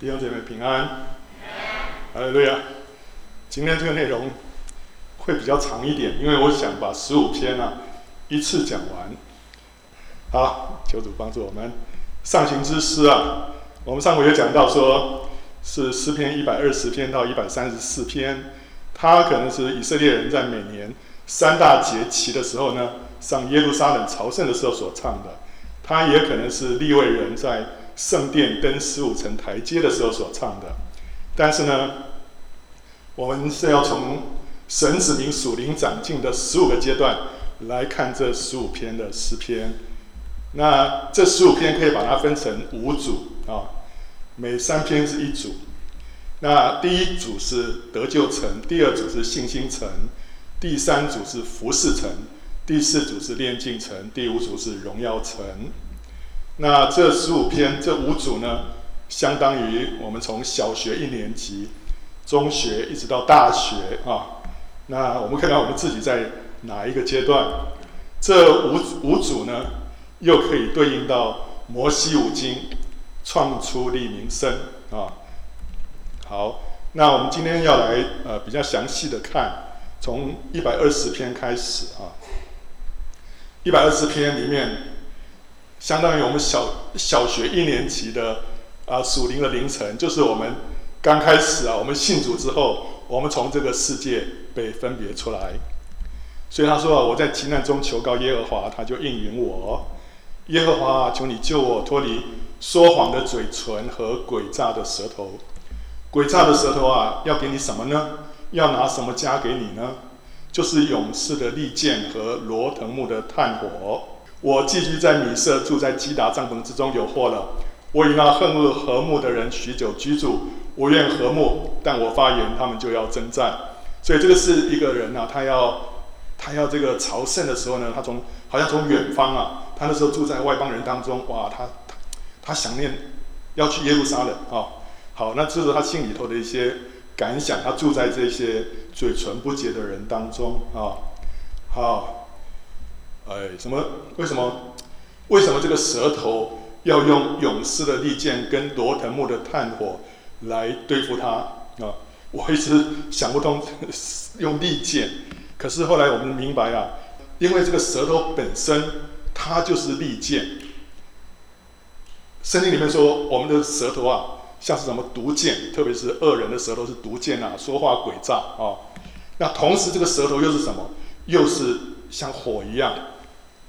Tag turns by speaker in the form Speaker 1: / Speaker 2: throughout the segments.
Speaker 1: 弟兄姐妹平安，哈利路亚。今天这个内容会比较长一点，因为我想把十五篇啊一次讲完。好，求主帮助我们。上行之诗啊，我们上回有讲到说，是诗篇一百二十篇到一百三十四篇，它可能是以色列人在每年三大节期的时候呢，上耶路撒冷朝圣的时候所唱的，它也可能是利未人在。圣殿登十五层台阶的时候所唱的，但是呢，我们是要从神子民属灵长进的十五个阶段来看这十五篇的诗篇。那这十五篇可以把它分成五组啊，每三篇是一组。那第一组是得救层，第二组是信心层，第三组是服侍层，第四组是炼净层，第五组是荣耀层。那这十五篇这五组呢，相当于我们从小学一年级、中学一直到大学啊。那我们看看我们自己在哪一个阶段？这五五组呢，又可以对应到摩西五经，创出利民生啊。好，那我们今天要来呃比较详细的看，从一百二十篇开始啊。一百二十篇里面。相当于我们小小学一年级的啊属灵的凌晨，就是我们刚开始啊，我们信主之后，我们从这个世界被分别出来。所以他说啊，我在急难中求告耶和华，他就应允我。耶和华啊，求你救我脱离说谎的嘴唇和诡诈的舌头。诡诈的舌头啊，要给你什么呢？要拿什么加给你呢？就是勇士的利剑和罗腾木的炭火。我寄居在米色，住在基达帐篷之中，有祸了。我与那恨恶和睦的人许久居住，我愿和睦，但我发言，他们就要征战。所以这个是一个人啊，他要他要这个朝圣的时候呢，他从好像从远方啊，他那时候住在外邦人当中，哇，他他，他想念要去耶路撒冷啊。好，那这是他心里头的一些感想。他住在这些嘴唇不洁的人当中啊。好。哎，什么？为什么？为什么这个舌头要用勇士的利剑跟罗腾木的炭火来对付他啊？我一直想不通用利剑，可是后来我们明白啊，因为这个舌头本身它就是利剑。圣经里面说，我们的舌头啊，像是什么毒箭，特别是恶人的舌头是毒箭啊，说话诡诈啊。那同时这个舌头又是什么？又是像火一样。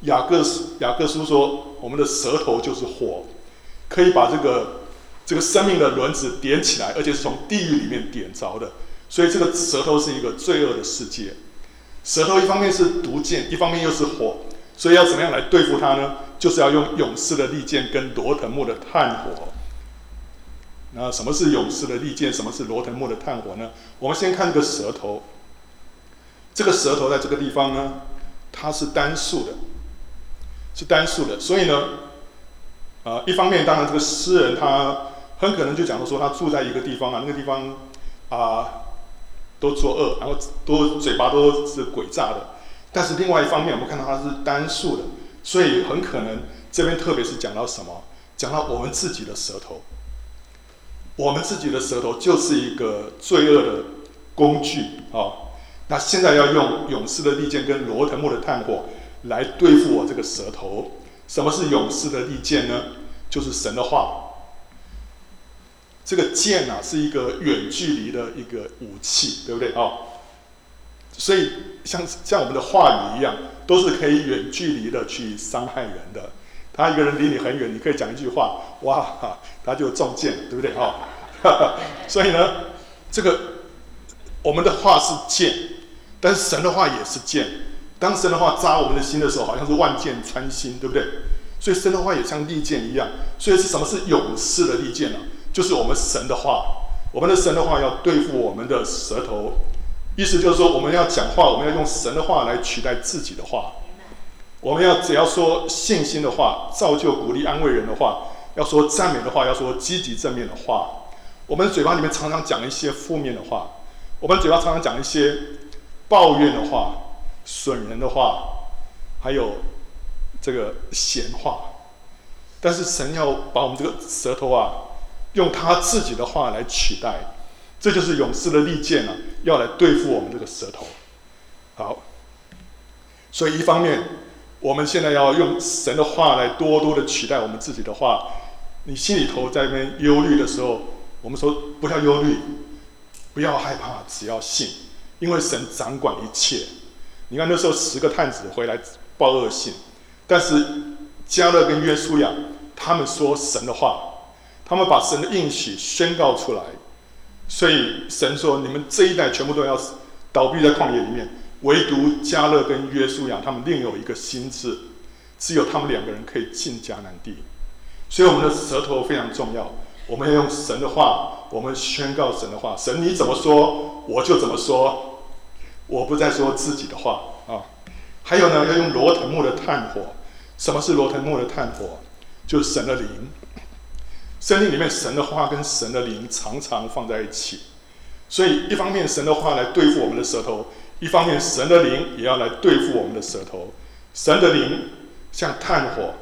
Speaker 1: 雅各书雅各书说，我们的舌头就是火，可以把这个这个生命的轮子点起来，而且是从地狱里面点着的。所以这个舌头是一个罪恶的世界。舌头一方面是毒箭，一方面又是火，所以要怎么样来对付它呢？就是要用勇士的利剑跟罗腾木的炭火。那什么是勇士的利剑？什么是罗腾木的炭火呢？我们先看这个舌头。这个舌头在这个地方呢，它是单数的。是单数的，所以呢，啊、呃，一方面当然这个诗人他很可能就讲到说他住在一个地方啊，那个地方啊、都作恶，然后都嘴巴都是诡诈的。但是另外一方面，我们看到他是单数的，所以很可能这边特别是讲到什么？讲到我们自己的舌头，我们自己的舌头就是一个罪恶的工具啊、那现在要用勇士的利剑跟罗腾木的炭火。来对付我这个舌头。什么是勇士的利剑呢？就是神的话。这个剑啊，是一个远距离的一个武器，对不对啊、哦？所以像像我们的话语一样，都是可以远距离的去伤害人的。他一个人离你很远，你可以讲一句话，哇，他就中箭，对不对啊、哦？所以呢，这个我们的话是剑，但是神的话也是剑。当神的话扎我们的心的时候，好像是万箭穿心，对不对？所以神的话也像利剑一样。所以是什么是勇士的利剑呢？就是我们神的话，我们的神的话要对付我们的舌头。意思就是说，我们要讲话，我们要用神的话来取代自己的话。我们要只要说信心的话，造就、鼓励、安慰人的话，要说赞美的话，要说积极正面的话。我们嘴巴里面常常讲一些负面的话，我们嘴巴常常讲一些抱怨的话。损人的话，还有这个闲话，但是神要把我们这个舌头啊，用他自己的话来取代。这就是勇士的利剑啊，要来对付我们这个舌头。好，所以一方面，我们现在要用神的话来多多的取代我们自己的话。你心里头在那边忧虑的时候，我们说不要忧虑，不要害怕，只要信，因为神掌管一切。你看那时候十个探子回来报恶信，但是迦勒跟约书亚他们说神的话，他们把神的应许宣告出来。所以神说：“你们这一代全部都要倒闭在旷野里面，唯独迦勒跟约书亚他们另有一个心智，只有他们两个人可以进迦南地。所以我们的舌头非常重要，我们要用神的话，我们宣告神的话。神你怎么说，我就怎么说，我不再说自己的话啊。还有呢，要用罗腾木的炭火。什么是罗腾木的炭火？就是神的灵。”圣经里面神的话跟神的灵常常放在一起，所以一方面神的话来对付我们的舌头，一方面神的灵也要来对付我们的舌头。神的灵像炭火，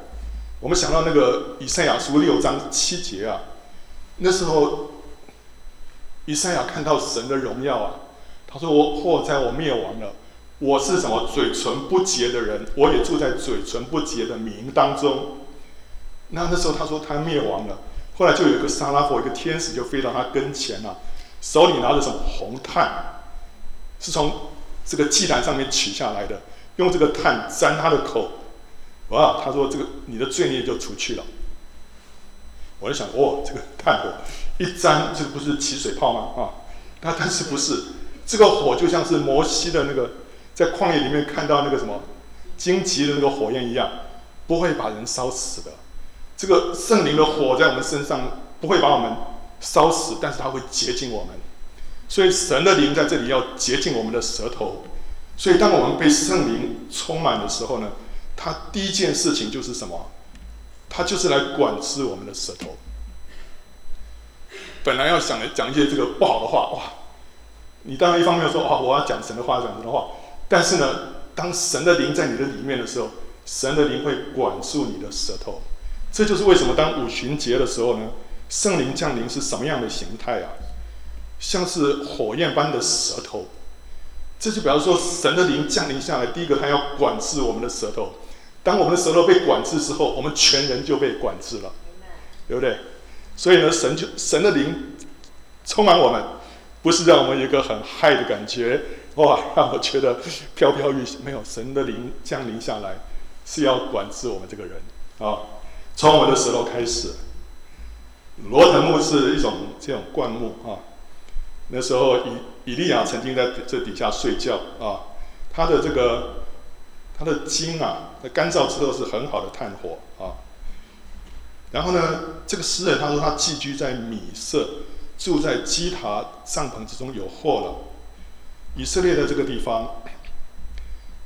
Speaker 1: 我们想到那个以赛亚书六章七节啊，那时候以赛亚看到神的荣耀啊，他说：“我祸灾我灭亡了，我是什么嘴唇不洁的人，我也住在嘴唇不洁的民当中。”那那时候他说他灭亡了。后来就有一个撒拉弗，一个天使就飞到他跟前了，手里拿着什么红炭，是从这个祭坛上面取下来的，用这个炭沾他的口，哇，他说这个你的罪孽就除去了。我就想，哦，这个炭火一沾，这不是起水泡吗？啊，那但是不是，这个火就像是摩西的那个在旷野里面看到那个什么荆棘的那个火焰一样，不会把人烧死的。这个圣灵的火在我们身上不会把我们烧死，但是它会洁净我们。所以神的灵在这里要洁净我们的舌头。所以当我们被圣灵充满的时候呢，他第一件事情就是什么？他就是来管制我们的舌头。本来要想讲一些这个不好的话，哇！你当然一方面说啊，我要讲神的话，讲神的话。但是呢，当神的灵在你的里面的时候，神的灵会管束你的舌头。这就是为什么当五旬节的时候呢，圣灵降临是什么样的形态啊？像是火焰般的舌头。这就比方说，神的灵降临下来，第一个他要管制我们的舌头。当我们的舌头被管制之后，我们全人就被管制了，对不对？所以呢，神就神的灵充满我们，不是让我们有一个很嗨的感觉，哇，让我觉得飘飘欲。没有，神的灵降临下来是要管制我们这个人啊。从我们的舌头开始，罗腾木是一种这种灌木啊。那时候以以利亚曾经在这底下睡觉啊，他的这个他的筋啊，在干燥之后是很好的炭火啊。然后呢，这个诗人他说他寄居在米色，住在基塔帐篷之中有祸了。以色列的这个地方，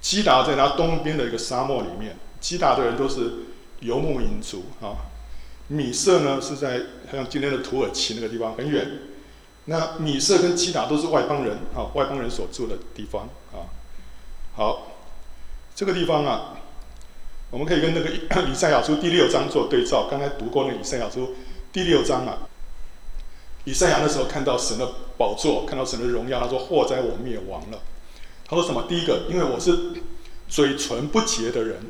Speaker 1: 基达在它东边的一个沙漠里面，基达的人都是。游牧民族啊，米色呢是在像今天的土耳其那个地方很远。那米色跟基达都是外邦人啊，外邦人所住的地方啊。好，这个地方啊，我们可以跟那个 以赛亚书第六章做对照。刚才读过那个以赛亚书第六章啊，以赛亚那时候看到神的宝座，看到神的荣耀，他说：“祸哉我灭亡了。”他说什么？第一个，因为我是嘴唇不洁的人。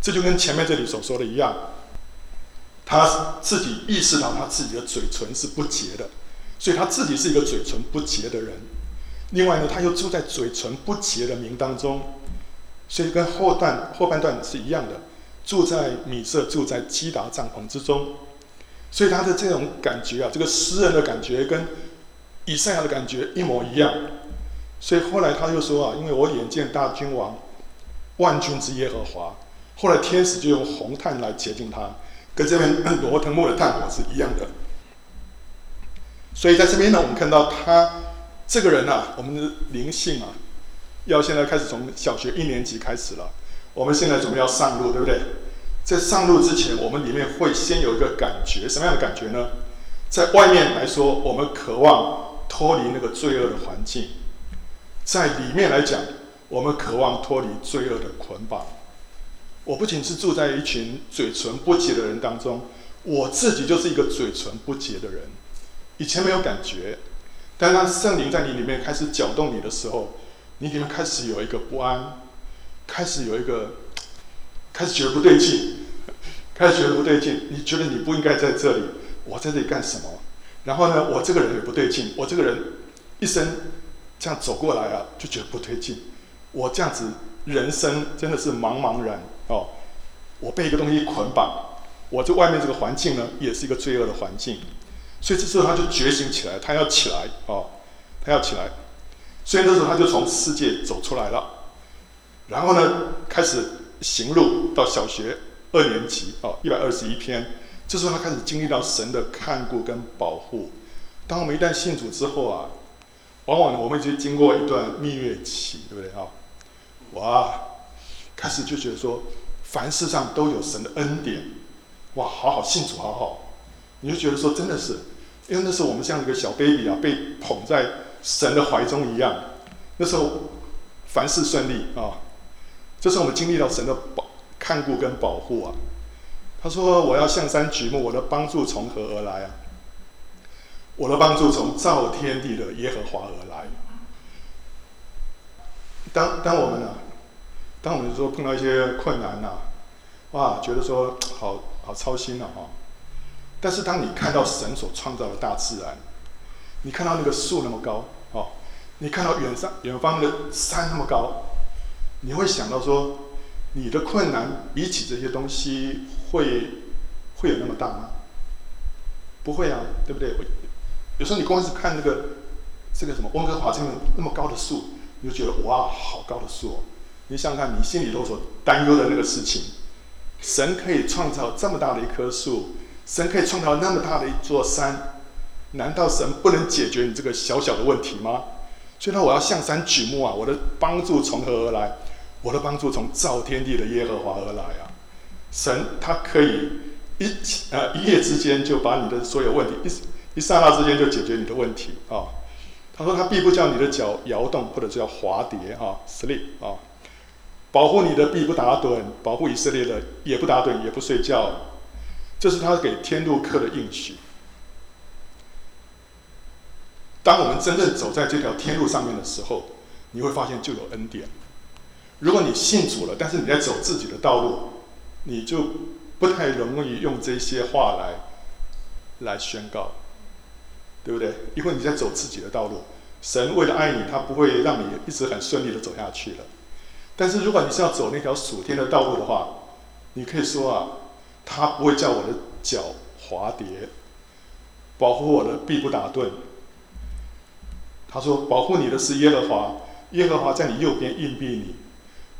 Speaker 1: 这就跟前面这里所说的一样，他自己意识到他自己的嘴唇是不洁的，所以他自己是一个嘴唇不洁的人。另外呢，他又住在嘴唇不洁的名当中，所以跟后段后半段是一样的，住在米色，住在基达帐篷之中。所以他的这种感觉啊，这个诗人的感觉跟以赛亚的感觉一模一样。所以后来他又说啊，因为我眼见大君王，万军之耶和华。后来天使就用红炭来洁净他，跟这边罗腾木的炭火是一样的。所以在这边呢，我们看到他这个人啊，我们的灵性啊，要现在开始从小学一年级开始了。我们现在准备要上路，对不对？在上路之前，我们里面会先有一个感觉，什么样的感觉呢？在外面来说，我们渴望脱离那个罪恶的环境；在里面来讲，我们渴望脱离罪恶的捆绑。我不仅是住在一群嘴唇不洁的人当中，我自己就是一个嘴唇不洁的人，以前没有感觉，但当圣灵在你里面开始搅动你的时候，你里面开始有一个不安，开始有一个，开始觉得不对劲，开始觉得不对劲，你觉得你不应该在这里，我在这里干什么？然后呢，我这个人也不对劲，我这个人一生这样走过来啊，就觉得不对劲，我这样子人生真的是茫茫然哦，我被一个东西捆绑。我这外面这个环境呢，也是一个罪恶的环境，所以这时候他就觉醒起来，他要起来哦，他要起来，所以那时候他就从世界走出来了，然后呢，开始行路到小学二年级哦，一百二十一篇，这时候他开始经历到神的看顾跟保护。当我们一旦信主之后啊，往往我们就经过一段蜜月期，对不对啊？哇，开始就觉得说，凡事上都有神的恩典。哇，好好信主，好好，你就觉得说真的是，因为那时候我们像一个小 baby 啊，被捧在神的怀中一样。那时候凡事顺利啊，这是我们经历到神的保看顾跟保护啊。他说：“我要向山举目，我的帮助从何而来啊？我的帮助从造天地的耶和华而来。”当当我们呢、啊，当我们说碰到一些困难呐、啊，哇，觉得说好。好操心了、啊、哈！但是当你看到神所创造的大自然，你看到那个树那么高哦，你看到远上远方的山那么高，你会想到说，你的困难比起这些东西会会有那么大吗？不会啊，对不对？有时候你光是看那个这个什么温哥华这么那么高的树，你就觉得哇，好高的树哦！你想想看，你心里头所担忧的那个事情。神可以创造这么大的一棵树，神可以创造那么大的一座山，难道神不能解决你这个小小的问题吗？所以呢，我要向山举目啊！我的帮助从何而来？我的帮助从造天地的耶和华而来啊！神他可以一呃一夜之间就把你的所有问题一一刹那之间就解决你的问题啊！他说他必不叫你的脚摇动，或者叫滑跌啊，sleep 啊。保护你的必不打盹，保护以色列的也不打盹，也不睡觉，这是他给天路客的应许。当我们真正走在这条天路上面的时候，你会发现就有恩典。如果你信主了，但是你在走自己的道路，你就不太容易用这些话来来宣告，对不对？因为你在走自己的道路，神为了爱你，他不会让你一直很顺利的走下去了。但是如果你是要走那条属天的道路的话，你可以说啊，他不会叫我的脚滑跌，保护我的必不打盹。他说保护你的是耶和华，耶和华在你右边荫庇你，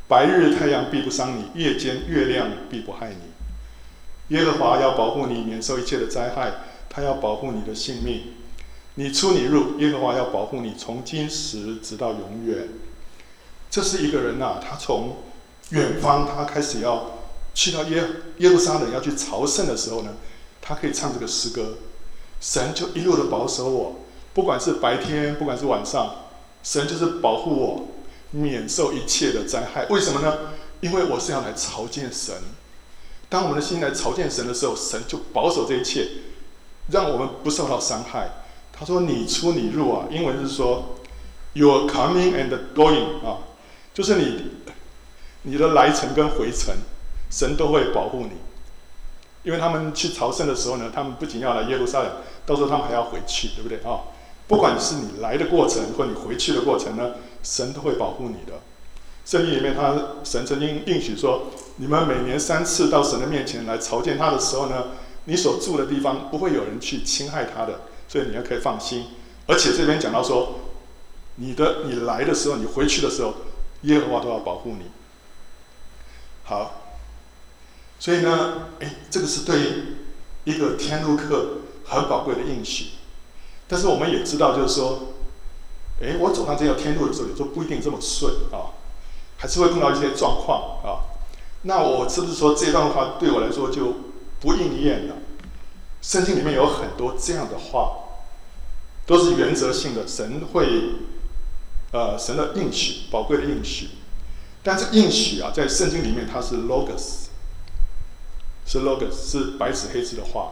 Speaker 1: 白日太阳必不伤你，夜间月亮必不害你。耶和华要保护你免受一切的灾害，他要保护你的性命，你出你入，耶和华要保护你从今时直到永远。这是一个人呐、他从远方，他开始要去到耶耶路撒冷要去朝圣的时候呢，他可以唱这个诗歌，神就一路的保守我，不管是白天，不管是晚上，神就是保护我，免受一切的灾害。为什么呢？因为我是要来朝见神。当我们的心来朝见神的时候，神就保守这一切，让我们不受到伤害。他说：“你出你入啊。”英文是说：“You are coming and going 啊。”就是你，你的来程跟回程，神都会保护你，因为他们去朝圣的时候呢，他们不仅要来耶路撒冷，到时候他们还要回去，对不对啊？不管是你来的过程或你回去的过程呢，神都会保护你的。圣经里面他，神曾经应许说，你们每年三次到神的面前来朝见他的时候呢，你所住的地方不会有人去侵害他的，所以你要可以放心。而且这边讲到说，你的你来的时候，你回去的时候。耶和华都要保护你。好，所以呢，哎，这个是对一个天路客很宝贵的应许。但是我们也知道，就是说，哎，我走上这条天路的时候，有时候不一定这么顺啊，还是会碰到一些状况啊。那我是不是说这段话对我来说就不应验了？圣经里面有很多这样的话，都是原则性的，神会。呃，神的应许，宝贵的应许，但是应许啊，在圣经里面它是 logos，是 logos，是白纸黑字的话。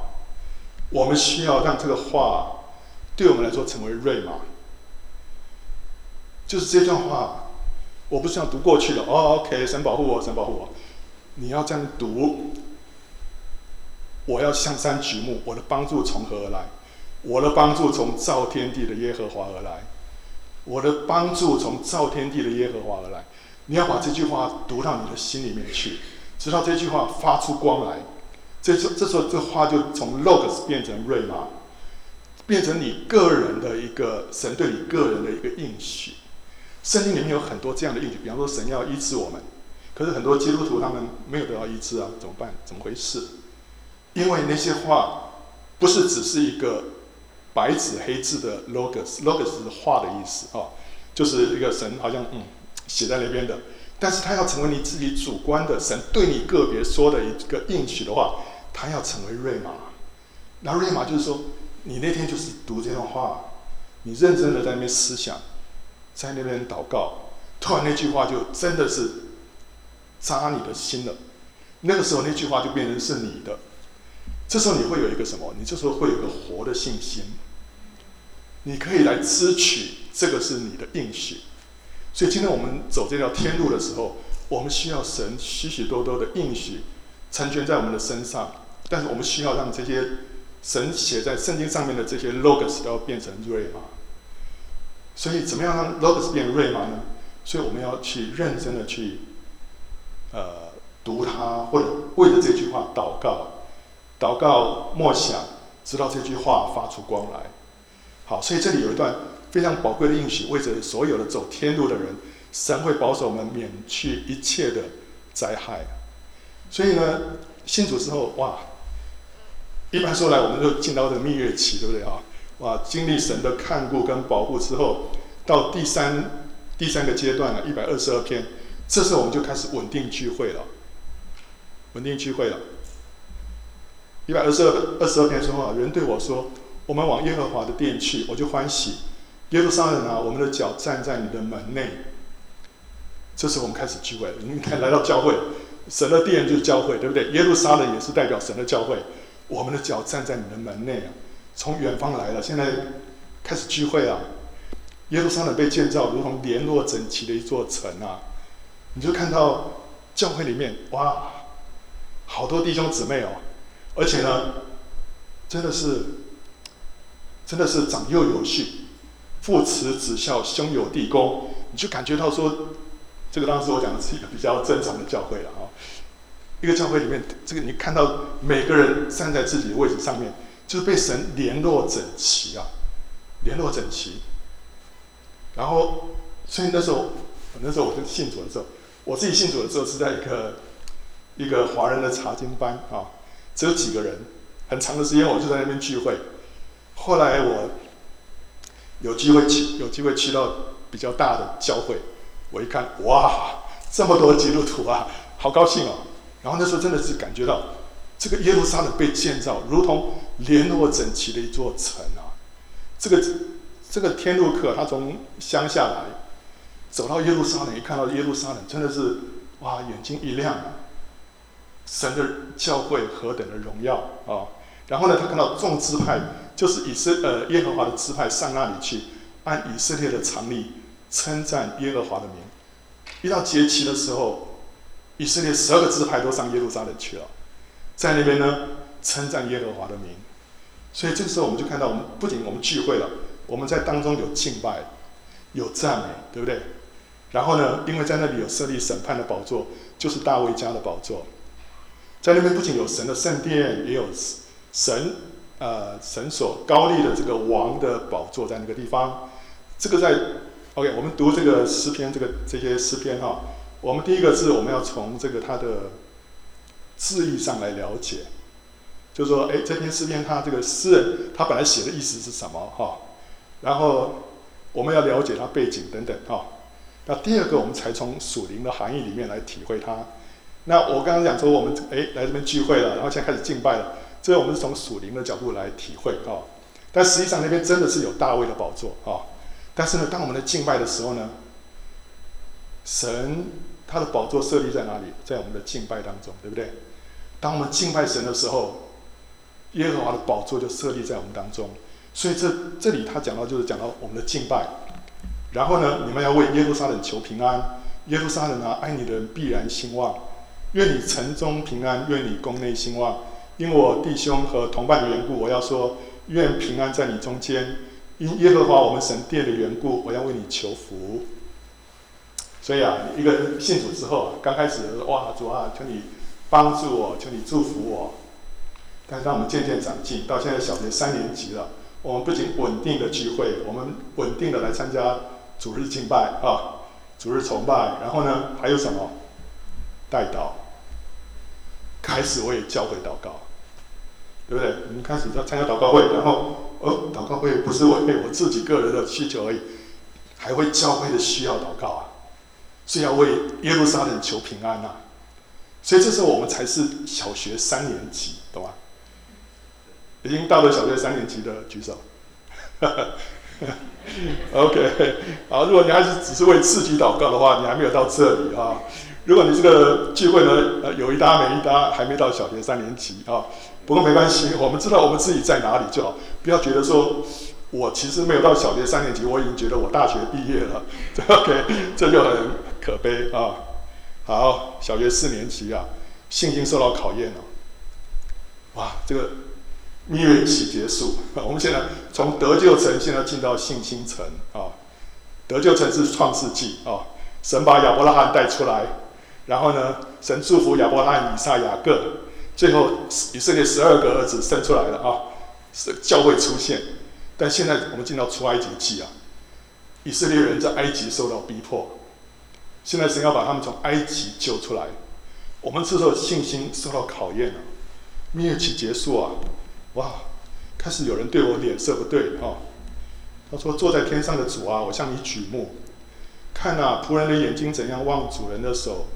Speaker 1: 我们需要让这个话对我们来说成为瑞玛，就是这段话，我不是要读过去的哦，OK，神保护我，神保护我。你要这样读，我要向山举目，我的帮助从何而来？我的帮助从造天地的耶和华而来。我的帮助从造天地的耶和华而来。你要把这句话读到你的心里面去，直到这句话发出光来。这时这时候，这话就从 LOGS 变成 rhema，变成你个人的一个神对你个人的一个应许。圣经里面有很多这样的应许，比方说神要医治我们，可是很多基督徒他们没有得到医治啊，怎么办？怎么回事？因为那些话不是只是一个白纸黑字的 logos，logos 是话的意思啊，就是一个神好像嗯写在那边的，但是他要成为你自己主观的神对你个别说的一个应许的话，他要成为瑞玛。那瑞玛就是说，你那天就是读这段话，你认真的在那边思想，在那边祷告，突然那句话就真的是扎你的心了，那个时候那句话就变成是你的。这时候你会有一个什么？你这时候会有一个活的信心，你可以来支取这个是你的应许。所以今天我们走这条天路的时候，我们需要神许许多多的应许成全在我们的身上。但是我们需要让这些神写在圣经上面的这些 logos 都要变成瑞玛。所以怎么样让 logos 变锐码呢？所以我们要去认真的去呃读它，或者为了这句话祷告。祷告默想，直到这句话发出光来。好，所以这里有一段非常宝贵的应许，为着所有的走天路的人，神会保守我们免去一切的灾害。所以呢，信主之后，哇，一般说来，我们就进到这个蜜月期，对不对啊？啊，经历神的看顾跟保护之后，到第三第三个阶段了，一百二十二篇，这时候我们就开始稳定聚会了，稳定聚会了。一百二十二二十二篇说话，人对我说：“我们往耶和华的殿去，我就欢喜。耶路撒冷啊，我们的脚站在你的门内。”这时候我们开始聚会了，你看来到教会，神的殿就是教会，对不对？耶路撒冷也是代表神的教会。我们的脚站在你的门内啊，从远方来了，现在开始聚会啊。耶路撒冷被建造如同联络整齐的一座城啊，你就看到教会里面哇，好多弟兄姊妹哦。而且呢，真的是，真的是长幼有序，父慈子孝，兄友弟恭，你就感觉到说，这个当时我讲的是一个比较正常的教会了啊。一个教会里面，这个你看到每个人站在自己的位置上面，就是被神联络整齐啊，联络整齐。然后，所以那时候，那时候我就信主的时候，我自己信主的时候是在一个一个华人的查经班啊。只有几个人，很长的时间我就在那边聚会。后来我有机会去，有机会去到比较大的教会，我一看，哇，这么多基督徒啊，好高兴哦！然后那时候真的是感觉到，这个耶路撒冷被建造，如同联络整齐的一座城啊。这个这个天路客他从乡下来，走到耶路撒冷，一看到耶路撒冷，真的是哇，眼睛一亮啊。神的教会何等的荣耀啊！然后呢，他看到众支派，就是以色呃耶和华的支派上那里去，按以色列的常例称赞耶和华的名。一到节期的时候，以色列十二个支派都上耶路撒冷去了，在那边呢称赞耶和华的名。所以这个时候我们就看到，我们不仅我们聚会了，我们在当中有敬拜，有赞美，对不对？然后呢，因为在那里有设立审判的宝座，就是大卫家的宝座。在那边不仅有神的圣殿，也有神，呃，神所高立的这个王的宝座在那个地方。这个在，OK，我们读这个诗篇，这个这些诗篇哈、我们第一个字我们要从这个它的字义上来了解，就说，哎，这篇诗篇它这个诗人他本来写的意思是什么哈、然后我们要了解它背景等等哈、那第二个我们才从属灵的含义里面来体会它。那我刚刚讲说，我们哎来这边聚会了，然后现在开始敬拜了，这我们是从属灵的角度来体会哈、但实际上那边真的是有大卫的宝座哈、但是呢，当我们的敬拜的时候呢，神他的宝座设立在哪里？在我们的敬拜当中，对不对？当我们敬拜神的时候，耶和华的宝座就设立在我们当中。所以这这里他讲到就是讲到我们的敬拜。然后呢，你们要为耶路撒冷求平安。耶路撒冷啊，爱你的人必然兴旺。愿你城中平安，愿你宫内兴旺。因我弟兄和同伴的缘故，我要说，愿平安在你中间。因耶和华我们神殿的缘故，我要为你求福。所以啊，一个信主之后啊，刚开始哇，主啊，求你帮助我，求你祝福我。但是当我们渐渐长进，到现在小学三年级了，我们不仅稳定的聚会，我们稳定的来参加主日敬拜啊，主日崇拜，然后呢，还有什么？代祷。开始我也教会祷告，对不对？我们开始要参加祷告会，然后哦，祷告会不是为我自己个人的需求而已，还会教会的需要祷告啊，是要为耶路撒冷求平安呐、啊。所以这时候我们才是小学三年级，懂吗？已经到了小学三年级的举手。OK，好，如果你还是只是为自己祷告的话，你还没有到这里啊。如果你这个聚会呢，呃，有一搭没一搭，还没到小学三年级啊，不过没关系，我们知道我们自己在哪里就好，不要觉得说，我其实没有到小学三年级，我已经觉得我大学毕业了，OK，这就很可悲啊。好，小学四年级啊，信心受到考验了，哇，这个蜜月期结束，我们现在从得救城现在进到信心城啊，得救城是创世纪啊，神把亚伯拉罕带出来。然后呢，神祝福亚伯拉罕、以撒、雅各，最后以色列十二个儿子生出来了啊，是教会出现。但现在我们进到出埃及记啊，以色列人在埃及受到逼迫，现在神要把他们从埃及救出来。我们这时候信心受到考验了，蜜月期结束啊，哇，开始有人对我脸色不对啊。他说：“坐在天上的主啊，我向你举目，看啊，仆人的眼睛怎样望主人的手。”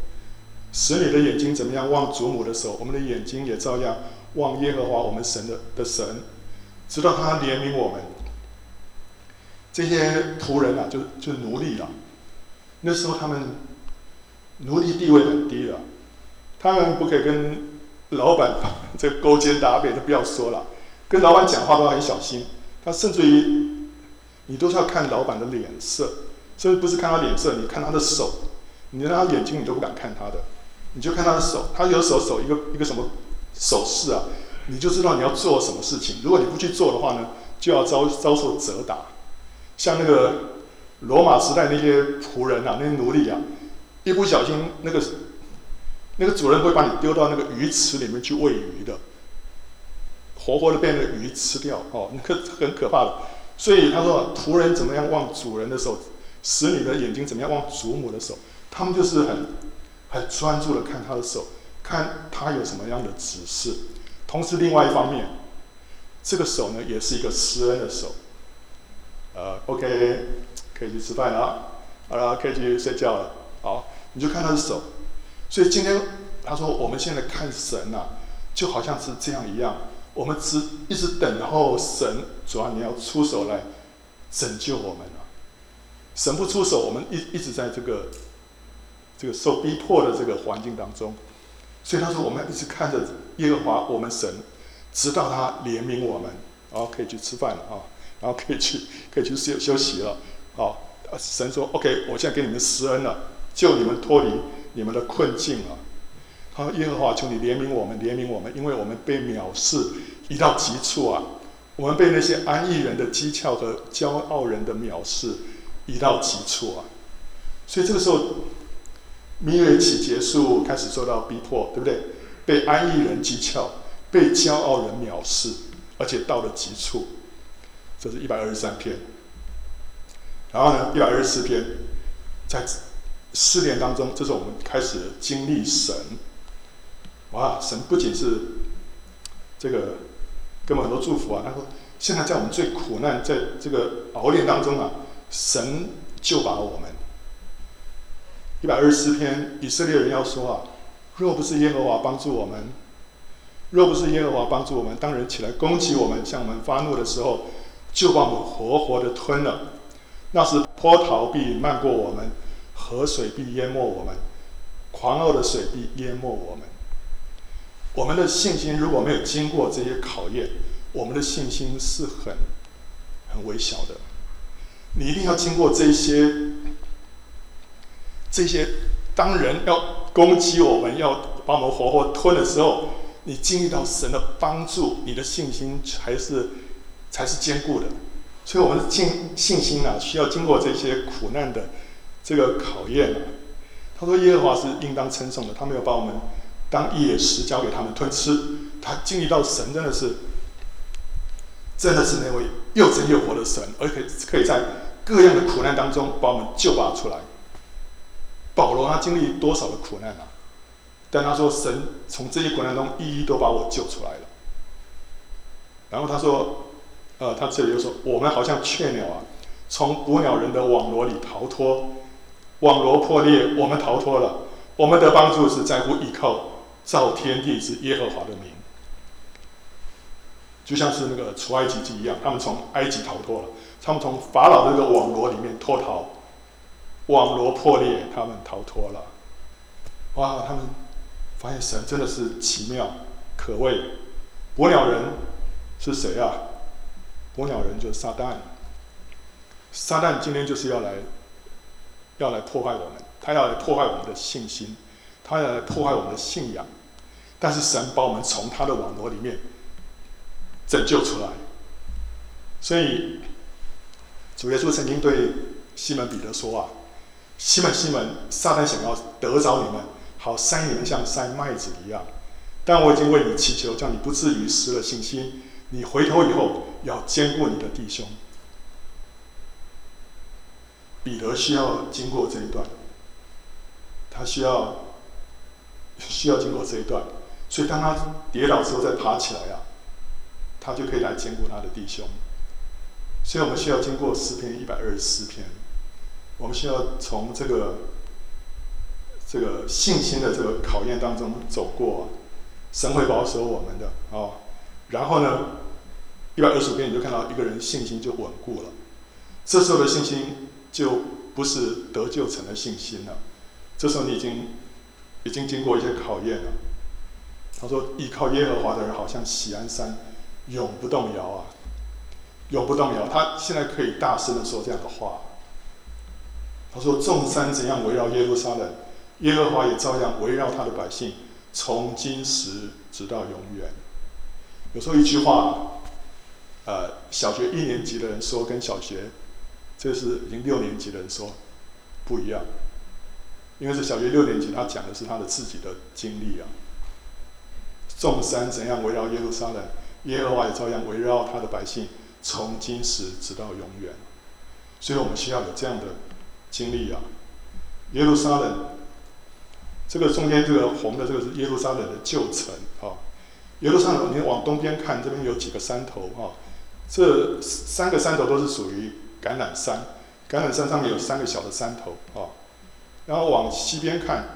Speaker 1: 使你的眼睛怎么样望祖母的手，我们的眼睛也照样望耶和华我们神的的神，直到他怜悯我们。这些仆人啊，就就奴隶了。那时候他们奴隶地位很低了，他们不可以跟老板这勾肩搭背，都不要说了，跟老板讲话都很小心。他甚至于你都是要看老板的脸色，甚至不是看他脸色，你看他的手，你连他眼睛你都不敢看他的。你就看他的手，他有手手一个一个什么手势啊，你就知道你要做什么事情。如果你不去做的话呢，就要遭遭受责打。像那个罗马时代那些仆人啊，那些奴隶啊，一不小心那个那个主人会把你丢到那个鱼池里面去喂鱼的，活活的被那个鱼吃掉哦，那个很可怕的。所以他说，仆人怎么样望主人的手，使你的眼睛怎么样望祖母的手，他们就是很。很专注的看他的手，看他有什么样的指示。同时，另外一方面，这个手呢，也是一个施恩的手。呃，OK，可以去吃饭了，好了，可以去睡觉了。好，你就看他的手。所以今天他说，我们现在看神呐、啊，就好像是这样一样，我们只一直等候神，主要你要出手来拯救我们啊。神不出手，我们一一直在这个。这个受逼迫的这个环境当中，所以他说我们要一直看着耶和华我们神，直到他怜悯我们，然后可以去吃饭了啊，然后可以去可以去休休息了，好，神说 OK，我现在给你们施恩了，救你们脱离你们的困境了。他说耶和华求你怜悯我们，怜悯我们，因为我们被藐视已到极处啊，我们被那些安逸人的讥诮和骄傲人的藐视已到极处啊，所以这个时候。蜜月期结束，开始受到逼迫，对不对？被安逸人讥诮，被骄傲人藐视，而且到了极处。这是一百二十三篇。然后呢，一百二十四篇，在试炼当中，这是我们开始经历神。哇，神不仅是这个给我们很多祝福啊，他说，现在在我们最苦难，在这个熬炼当中啊，神救拔我们。一百二十四篇，以色列人要说啊，若不是耶和华帮助我们，若不是耶和华帮助我们，当人起来攻击我们，向我们发怒的时候，就把我们活活的吞了。那是波涛必漫过我们，河水必淹没我们，狂傲的水必淹没我们。我们的信心如果没有经过这些考验，我们的信心是很很微小的。你一定要经过这些这些，当人要攻击我们，要把我们活活吞的时候，你经历到神的帮助，你的信心才是才是坚固的。所以，我们的信信心啊，需要经过这些苦难的这个考验。他说：“耶和华是应当称颂的，他没有把我们当野食交给他们吞吃。他经历到神真的是，真的是那位又真又活的神，而且可以在各样的苦难当中把我们救拔出来。保罗他经历多少的苦难啊？但他说神从这些苦难中一一都把我救出来了。然后他说。”呃，他这里又说，我们好像雀鸟啊，从捕鸟人的网罗里逃脱，网罗破裂，我们逃脱了。我们的帮助是在乎依靠造天地之耶和华的名，就像是那个出埃及记一样，他们从埃及逃脱了，他们从法老的那个网罗里面脱逃，网罗破裂，他们逃脱了。哇，他们发现神真的是奇妙可畏。捕鸟人是谁啊？捕鸟人就是撒旦，撒旦今天就是要来，要来破坏我们，他要来破坏我们的信心，他要来破坏我们的信仰。但是神把我们从他的网罗里面拯救出来。所以主耶稣曾经对西门彼得说啊：“西门，西门，撒旦想要得着你们，好筛你们像筛麦子一样。但我已经为你祈求，叫你不至于失了信心。你回头以后。”要坚固你的弟兄，彼得需要经过这一段，他需要 需要经过这一段，所以当他跌倒之后再爬起来啊，他就可以来坚固他的弟兄。所以我们需要经过诗篇一百二十四篇，我们需要从这个这个信心的这个考验当中走过，神会保守我们的啊。然后呢，一百二十五篇，你就看到一个人信心就稳固了。这时候的信心就不是得救成的信心了。这时候你已经已经经过一些考验了。他说：“依靠耶和华的人，好像喜安山，永不动摇啊，永不动摇。”他现在可以大声的说这样的话。他说：“众山怎样围绕耶路撒冷，耶和华也照样围绕他的百姓，从今时直到永远。”有时候一句话。呃，小学一年级的人说跟小学，这是已经六年级的人说不一样，因为是小学六年级，他讲的是他的自己的经历啊。众山怎样围绕耶路撒冷，耶和华也照样围绕他的百姓，从今时直到永远。所以我们需要有这样的经历啊。耶路撒冷，这个中间这个红的这个是耶路撒冷的旧城啊。耶路撒冷，你往东边看，这边有几个山头啊。这三个山头都是属于橄榄山，橄榄山上面有三个小的山头啊。然后往西边看，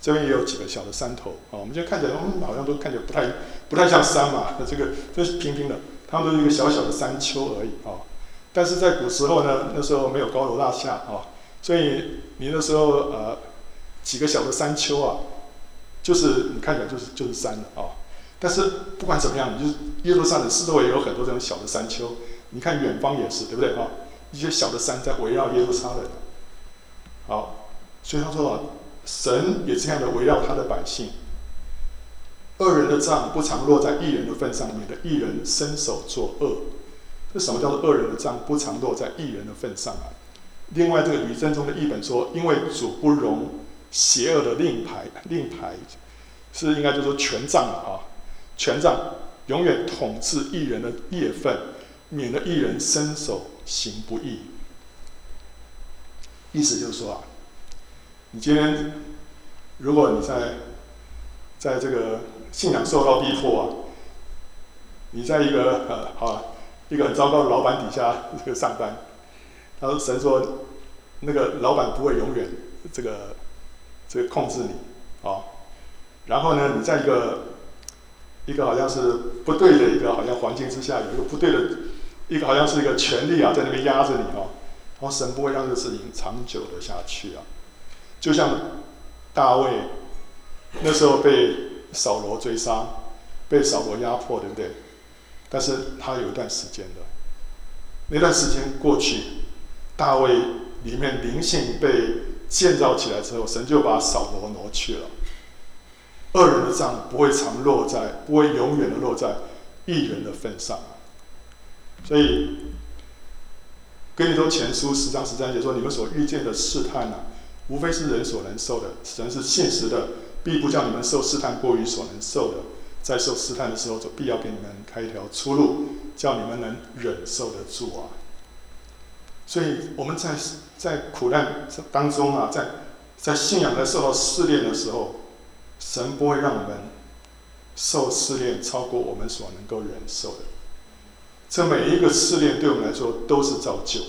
Speaker 1: 这边也有几个小的山头啊。我们现在看起来，嗯，好像都看起来不太不太像山嘛。那这个这是平平的，它们都是一个小小的山丘而已啊。但是在古时候呢，那时候没有高楼大厦啊，所以你那时候呃几个小的山丘啊，就是你看起来就是就是山了啊。但是不管怎么样，你就是耶路撒冷四周也有很多这种小的山丘。你看远方也是，对不对啊？一些小的山在围绕耶路撒冷。好，所以他说啊，神也这样的围绕他的百姓。恶人的账不常落在义人的份上，免得义人伸手作恶。这什么叫做恶人的账不常落在义人的份上啊？另外，这个吕振中的译本说，因为主不容邪恶的令牌，令牌是应该就是说权杖啊。权杖永远统治义人的业份，免得一人伸手行不义。意思就是说啊，你今天如果你在在这个信仰受到逼迫啊，你在一个呃好一个很糟糕的老板底下这个上班，他说神说那个老板不会永远这个这个控制你啊，然后呢，你在一个一个好像是不对的一个好像环境之下，有一个不对的，一个好像是一个权力啊，在那边压着你哦，然后神不会让这个事情长久的下去啊。就像大卫那时候被扫罗追杀，被扫罗压迫，对不对？但是他有一段时间的，那段时间过去，大卫里面灵性被建造起来之后，神就把扫罗挪去了。恶人的账不会常落在，不会永远的落在一人的份上。所以，跟你说前书十章十三节说：“你们所遇见的试探啊，无非是人所能受的。神是现实的，必不叫你们受试探过于所能受的。”在受试探的时候，就必要给你们开一条出路，叫你们能忍受得住啊。所以我们在在苦难当中啊，在在信仰在受到试炼的时候，神不会让我们受试炼超过我们所能够忍受的。这每一个试炼对我们来说都是造就，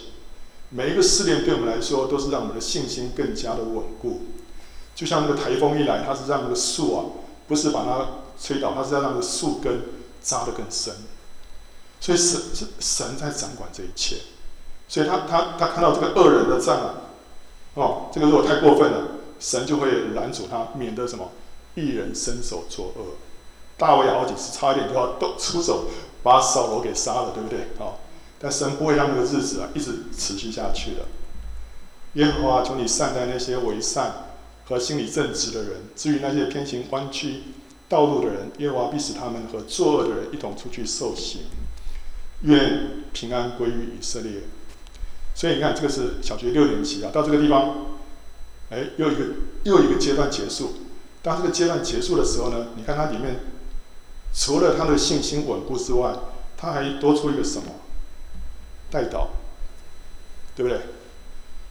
Speaker 1: 每一个试炼对我们来说都是让我们的信心更加的稳固。就像那个台风一来，它是让那个树啊，不是把它。吹倒，它是要让那个树根扎得更深，所以神是神在掌管这一切，所以他他他看到这个恶人的杖啊，哦，这个如果太过分了，神就会拦阻他，免得什么一人伸手作恶。大卫好几次差一点就要都出手把扫罗给杀了，对不对？哦，但神不会让这个日子啊一直持续下去的。耶和华，求你善待那些为善和心里正直的人，至于那些偏行弯曲。道路的人，耶和华必使他们和作恶的人一同出去受刑。愿平安归于以色列。所以你看，这个是小学六年级啊，到这个地方，哎，又一个又一个阶段结束。当这个阶段结束的时候呢，你看它里面除了他的信心稳固之外，他还多出一个什么？代祷，对不对？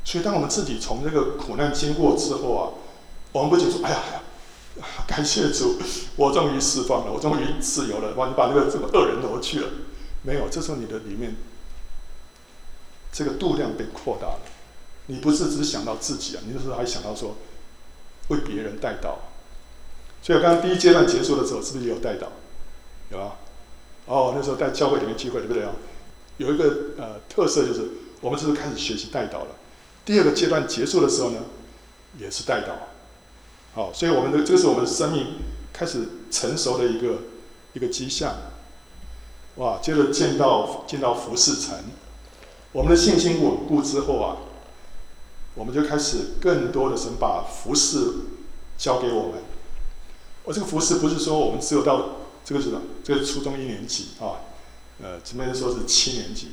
Speaker 1: 所以当我们自己从这个苦难经过之后啊，我们不仅说，哎呀。感谢主，我终于释放了，我终于自由了。哇，你把那个这个恶人挪去了，没有？这时候你的里面这个度量被扩大了。你不是只想到自己啊，你那时候还想到说为别人代祷。所以刚刚第一阶段结束的时候，是不是也有代祷？有啊。哦，那时候在教会里面聚会，对不对啊？有一个呃特色就是，我们是不是开始学习带导了？第二个阶段结束的时候呢，也是带导。好，所以我们的这个是我们的生命开始成熟的一个一个迹象。哇，接着见到见到服侍城，我们的信心稳固之后啊，我们就开始更多的神把服侍交给我们。我这个服侍不是说我们只有到这个是什么？这个是初中一年级啊，呃，这边说是七年级，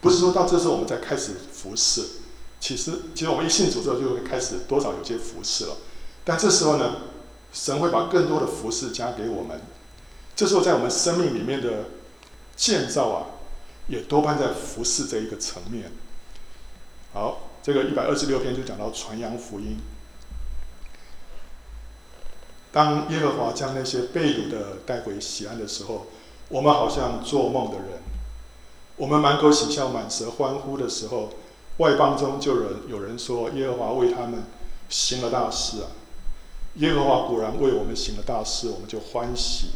Speaker 1: 不是说到这时候我们才开始服侍。其实，其实我们一信主之后就会开始多少有些服侍了。但这时候呢，神会把更多的服侍加给我们。这时候在我们生命里面的建造啊，也多半在服侍这一个层面。好，这个一百二十六篇就讲到传扬福音。当耶和华将那些被掳的带回锡安的时候，我们好像做梦的人。我们满口喜笑、满舌欢呼的时候，外邦中就有人有人说：耶和华为他们行了大事啊！耶和华果然为我们行了大事，我们就欢喜。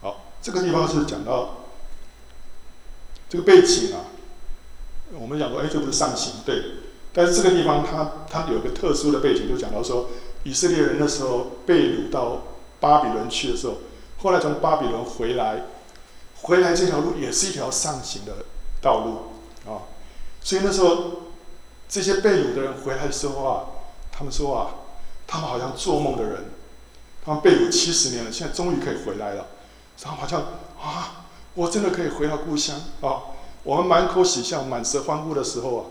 Speaker 1: 好，这个地方是讲到这个背景啊。我们讲说，哎，这不是上行对？但是这个地方它它有个特殊的背景，就讲到说，以色列人那时候被掳到巴比伦去的时候，后来从巴比伦回来，回来这条路也是一条上行的道路啊。所以那时候这些被掳的人回来的时候啊，他们说啊。他们好像做梦的人，他们被掳七十年了，现在终于可以回来了。然后好像啊，我真的可以回到故乡啊！我们满口喜笑、满舌欢呼的时候啊，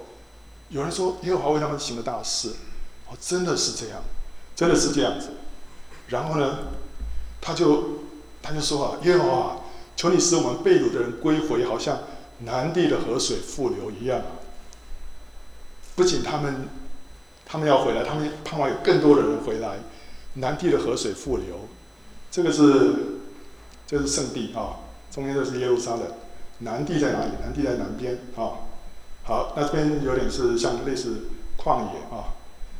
Speaker 1: 有人说耶和华为他们行了大事，哦，真的是这样，真的是这样子。然后呢，他就他就说啊，耶和华，求你使我们被掳的人归回，好像南地的河水复流一样。不仅他们。他们要回来，他们盼望有更多的人回来。南地的河水复流，这个是这是圣地啊，中间就是耶路撒冷。南地在哪里？南地在南边啊。好，那这边有点是像类似旷野啊，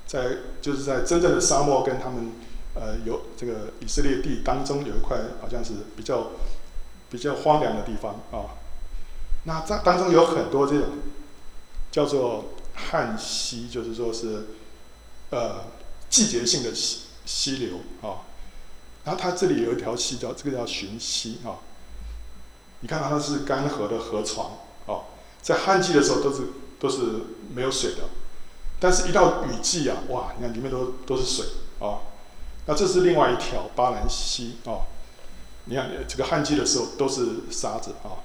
Speaker 1: 在就是在真正的沙漠跟他们呃有这个以色列地当中有一块好像是比较比较荒凉的地方啊。那这当中有很多这种叫做旱溪，就是说是。呃，季节性的溪溪流啊，然后它这里有一条溪叫这个叫寻溪啊。你看它是干涸的河床哦，在旱季的时候都是都是没有水的，但是一到雨季啊，哇，你看里面都都是水啊。那这是另外一条巴兰溪啊，你看这个旱季的时候都是沙子啊，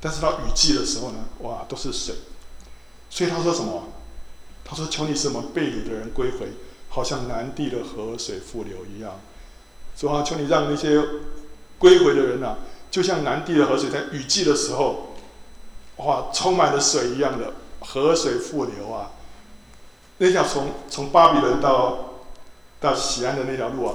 Speaker 1: 但是到雨季的时候呢，哇，都是水。所以他说什么？他说：“求你什么被掳的人归回，好像南地的河水复流一样。”说啊，求你让那些归回的人啊，就像南地的河水，在雨季的时候，哇，充满了水一样的河水复流啊。那条从从巴比伦到到西安的那条路啊，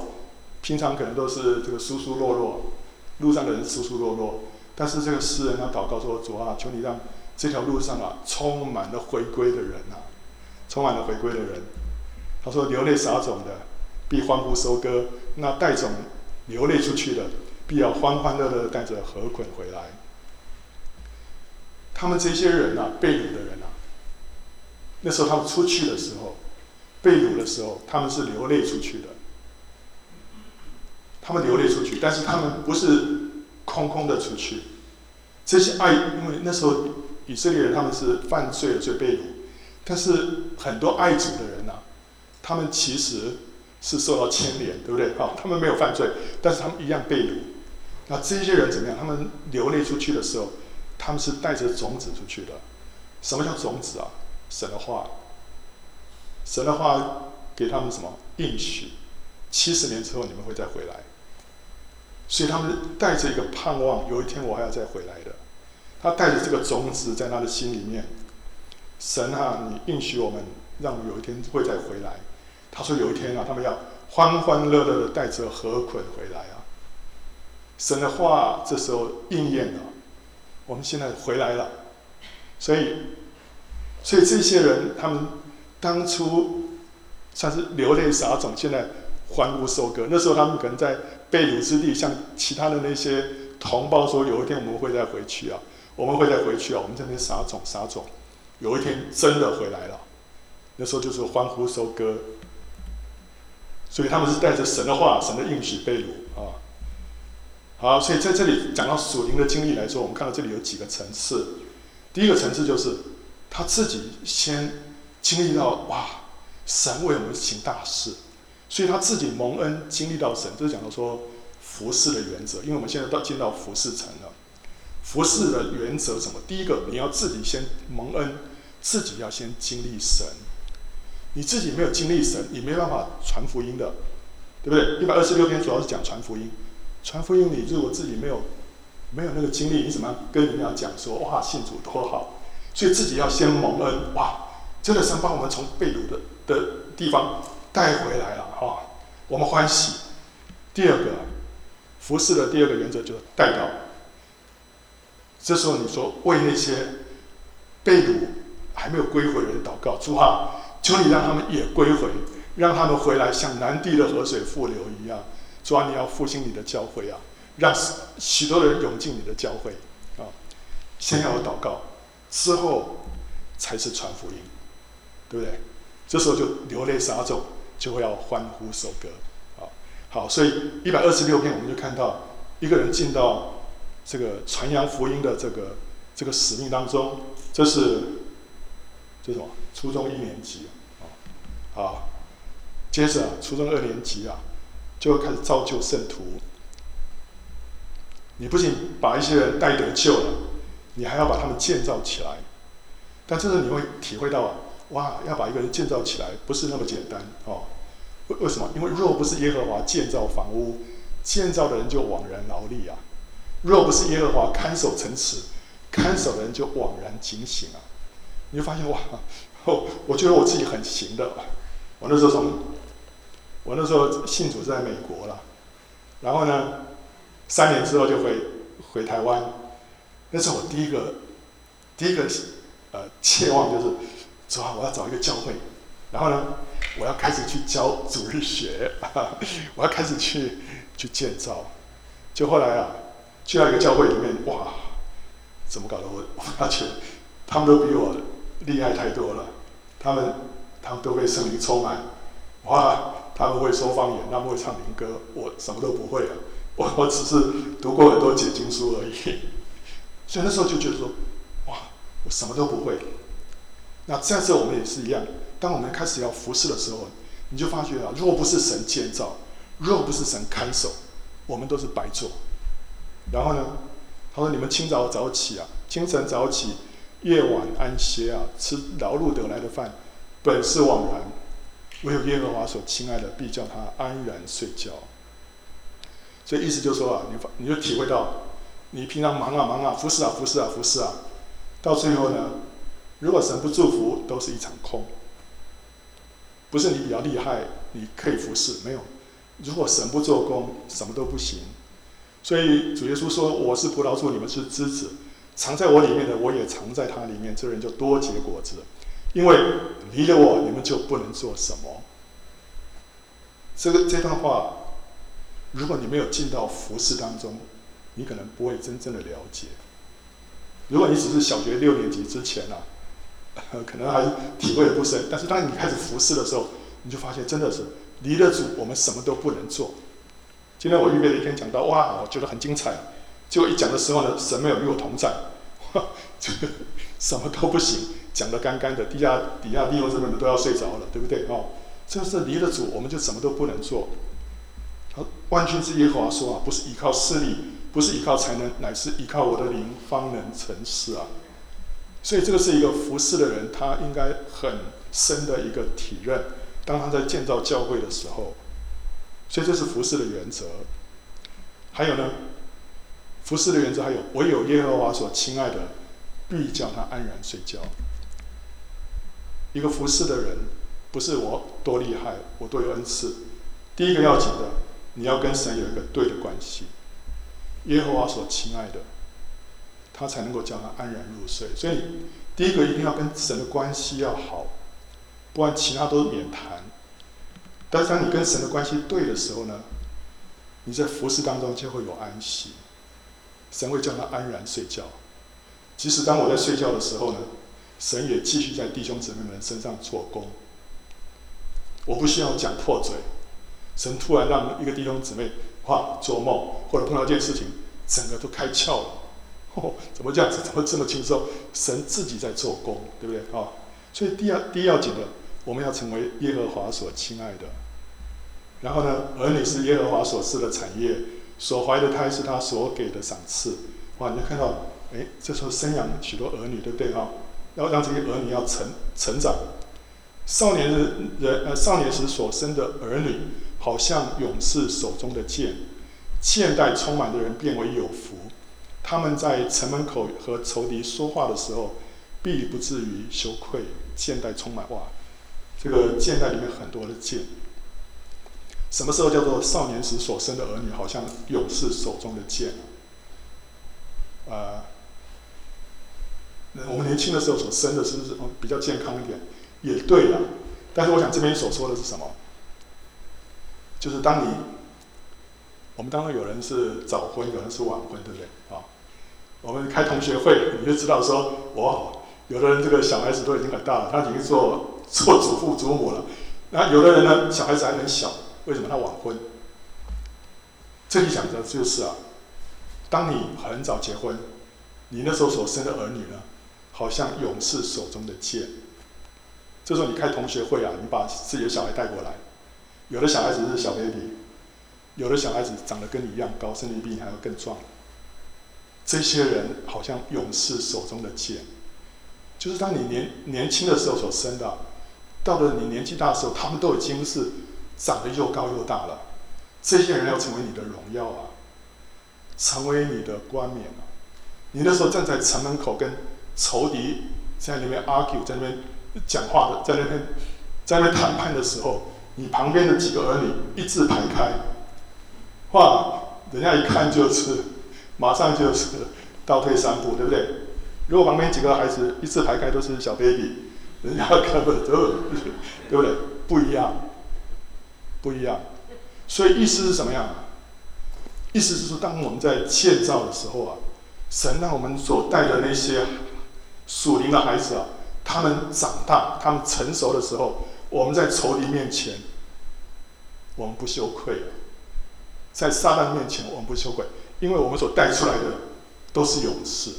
Speaker 1: 平常可能都是这个疏疏落落，路上的人疏疏落落，但是这个诗人他祷告说：“主啊，求你让。”这条路上啊，充满了回归的人啊，充满了回归的人。他说：“流泪撒种的，必欢呼收割；那带种流泪出去的，必要欢欢乐乐带着禾捆回来。”他们这些人啊，被掳的人啊，那时候他们出去的时候，被掳的时候，他们是流泪出去的。他们流泪出去，但是他们不是空空的出去。这些爱，因为那时候。以色列人他们是犯罪了，所以被掳。但是很多爱主的人呐、他们其实是受到牵连，对不对？好，他们没有犯罪，但是他们一样被掳。那这些人怎么样？他们流泪出去的时候，他们是带着种子出去的。什么叫种子啊？神的话，神的话给他们什么应许？七十年之后你们会再回来。所以他们带着一个盼望，有一天我还要再回来的。他带着这个种子在他的心里面，神啊，你应许我们，让我们有一天会再回来。他说有一天啊，他们要欢欢乐乐的带着禾捆回来啊。神的话这时候应验了，我们现在回来了。所以，所以这些人他们当初算是流泪撒种，现在欢呼收割。那时候他们可能在被掳之地，向其他的那些同胞说，有一天我们会再回去啊。我们会再回去啊！我们在那边撒种撒种，有一天真的回来了，那时候就是欢呼收割。所以他们是带着神的话、神的应许被掳啊。好，所以在这里讲到属灵的经历来说，我们看到这里有几个层次。第一个层次就是他自己先经历到哇，神为我们行大事，所以他自己蒙恩经历到神，就是讲到说服侍的原则。因为我们现在到进到服侍层了。服侍的原则什么？第一个，你要自己先蒙恩，自己要先经历神。你自己没有经历神，你没办法传福音的，对不对？一百二十六篇主要是讲传福音。传福音，你如果自己没有没有那个经历，你怎么跟人家讲说哇，信主多好？所以自己要先蒙恩，哇，真的神把我们从被掳的的地方带回来了哈、我们欢喜。第二个，服侍的第二个原则就是带到。这时候你说为那些被掳还没有归回的人祷告，主啊，求你让他们也归回，让他们回来像南地的河水复流一样。主啊，你要复兴你的教会啊，让许多人涌进你的教会啊。先要有祷告，之后才是传福音，对不对？这时候就流泪撒种，就会要欢呼收割啊。好，所以一百二十六篇我们就看到一个人进到。这个传扬福音的这个这个使命当中，这是这什么？初中一年级啊，好，接着初中二年级啊，就开始造就圣徒。你不仅把一些人带得救了，你还要把他们建造起来。但这时你会体会到啊，哇，要把一个人建造起来不是那么简单哦。为为什么？因为若不是耶和华建造房屋，建造的人就枉然劳力啊。若不是耶和华看守城池，看守的人就枉然警醒啊！你就发现哇，我我觉得我自己很行的。我那时候从，我那时候信主在美国了，然后呢，三年之后就回回台湾。那是我第一个第一个呃切望就是，说我要找一个教会，然后呢，我要开始去教主日学，我要开始去去建造。就后来啊。去到一个教会里面，哇，怎么搞的？我我发觉他们都比我厉害太多了。他们他们都被圣灵充满，哇，他们会说方言，他们会唱民歌，我什么都不会啊，我我只是读过很多解经书而已。所以那时候就觉得说，哇，我什么都不会。那在这我们也是一样，当我们开始要服侍的时候，你就发觉啊，若不是神建造，若不是神看守，我们都是白做。然后呢，他说：“你们清早早起啊，清晨早起，夜晚安歇啊，吃劳碌得来的饭，本是枉然。”唯有耶和华所亲爱的，必叫他安然睡觉。所以意思就是说啊，你你就体会到，你平常忙啊忙啊，服侍啊服侍啊服侍啊，到最后呢，如果神不祝福，都是一场空。不是你比较厉害，你可以服侍，没有。如果神不做工，什么都不行。所以主耶稣说：“我是葡萄树，你们是枝子，藏在我里面的，我也藏在他里面。这人就多结果子。”因为离了我，你们就不能做什么。这个这段话，如果你没有进到服侍当中，你可能不会真正的了解。如果你只是小学六年级之前啊，可能还体会的不深。但是当你开始服侍的时候，你就发现真的是离了主，我们什么都不能做。今天我预备了一篇讲到，哇，我觉得很精彩。结果一讲的时候呢，神没有与我同在，这个 什么都不行。讲得干干的，底下底下弟兄姊妹们都要睡着了，对不对？哦，这是离了主，我们就什么都不能做。好，万军之耶和华说啊，不是依靠势力，不是依靠才能，乃是依靠我的灵，方能成事啊。所以这个是一个服侍的人，他应该很深的一个体认。当他在建造教会的时候，所以这是服侍的原则。还有呢，服侍的原则还有，唯有耶和华所亲爱的，必叫他安然睡觉。一个服侍的人，不是我多厉害，我多有恩赐。第一个要紧的，你要跟神有一个对的关系。耶和华所亲爱的，他才能够叫他安然入睡。所以，第一个一定要跟神的关系要好，不然其他都免谈。但是当你跟神的关系对的时候呢，你在服侍当中就会有安息，神会叫他安然睡觉。即使当我在睡觉的时候呢，神也继续在弟兄姊妹们身上做工。我不需要讲破嘴，神突然让一个弟兄姊妹话做梦，或者碰到一件事情，整个都开窍了。哦，怎么这样子？怎么这么轻松？神自己在做工，对不对？啊、哦，所以第二第一要紧的，我们要成为耶和华所亲爱的。然后呢，儿女是耶和华所赐的产业，所怀的胎是他所给的赏赐。哇，你就看到，哎，这时候生养许多儿女，对不对？哈、哦。要让这些儿女要成成长，少年的人呃少年时所生的儿女，好像勇士手中的剑，剑带充满的人变为有福。他们在城门口和仇敌说话的时候，必不至于羞愧。剑带充满哇，这个剑带里面很多的剑。什么时候叫做少年时所生的儿女，好像勇士手中的剑？啊、呃。我们年轻的时候所生的是不是比较健康一点？也对了，但是我想这边所说的是什么？就是当你，我们当中有人是早婚，有人是晚婚，对不对？啊，我们开同学会，你就知道说，哇，有的人这个小孩子都已经很大了，他已经做做祖父祖母了。那有的人呢，小孩子还很小，为什么他晚婚？这里讲的就是啊，当你很早结婚，你那时候所生的儿女呢？好像勇士手中的剑。这时候你开同学会啊，你把自己的小孩带过来，有的小孩子是小 baby，有的小孩子长得跟你一样高，甚至比你还要更壮。这些人好像勇士手中的剑，就是当你年年轻的时候所生的，到了你年纪大的时候，他们都已经是长得又高又大了。这些人要成为你的荣耀啊，成为你的冠冕啊。你那时候站在城门口跟。仇敌在那边 argue，在那边讲话的，在那边在那边谈判的时候，你旁边的几个儿女一字排开，哇，人家一看就是，马上就是倒退三步，对不对？如果旁边几个孩子一字排开都是小 baby，人家根本就，对不对？不一样，不一样。所以意思是什么样？意思是说，当我们在建造的时候啊，神让我们所带的那些。属灵的孩子啊，他们长大，他们成熟的时候，我们在仇敌面前，我们不羞愧，在撒旦面前我们不羞愧，因为我们所带出来的都是勇士，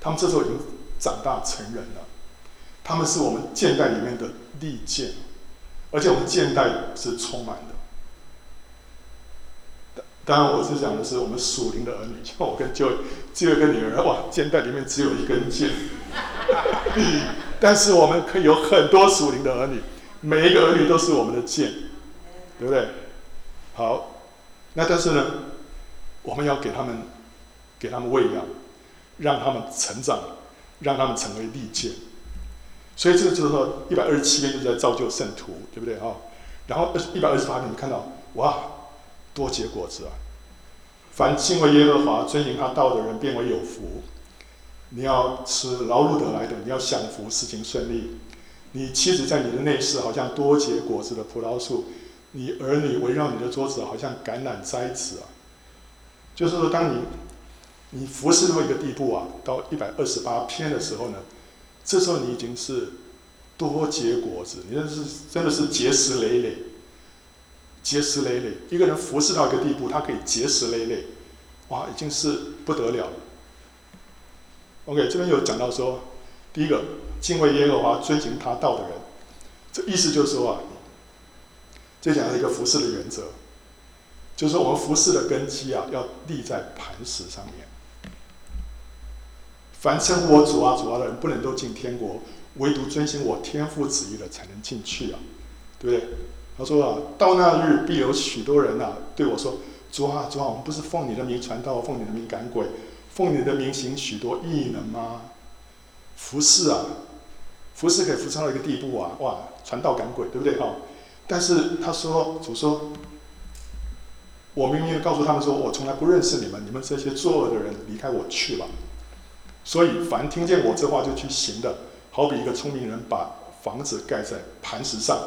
Speaker 1: 他们这时候已经长大成人了，他们是我们箭袋里面的利剑，而且我们箭袋是充满的。当然，我是讲的是我们属灵的儿女，像我跟就只有一个女儿，哇，箭袋里面只有一根剑。但是我们可以有很多属灵的儿女，每一个儿女都是我们的剑，对不对？好，那但是呢，我们要给他们，给他们喂养，让他们成长，让他们成为利剑。所以这个就是说，一百二十七篇就在造就圣徒，对不对啊？然后一百二十八篇，你看到哇，多结果子啊！凡敬畏耶和华、遵行他道的人，变为有福。你要吃劳碌得来的，你要享福，事情顺利。你妻子在你的内室，好像多结果子的葡萄树；你儿女围绕你的桌子，好像橄榄栽子啊。就是说，当你你服侍到一个地步啊，到一百二十八篇的时候呢，这时候你已经是多结果子，你这是真的是结实累累，结石累累。一个人服侍到一个地步，他可以结石累累，哇，已经是不得了。OK，这边有讲到说，第一个敬畏耶和华、遵循他道的人，这意思就是说啊，这讲了一个服侍的原则，就是说我们服侍的根基啊，要立在磐石上面。凡称我主啊主啊的人，不能都进天国，唯独遵行我天父旨意的才能进去啊，对不对？他说啊，到那日必有许多人啊对我说，主啊主啊，我们不是奉你的名传道，奉你的名赶鬼。奉你的名行许多异能吗？服侍啊，服侍可以服侍到一个地步啊！哇，传道赶鬼，对不对？哈！但是他说，主说，我明明告诉他们说，我从来不认识你们，你们这些作恶的人，离开我去吧。所以，凡听见我这话就去行的，好比一个聪明人把房子盖在磐石上。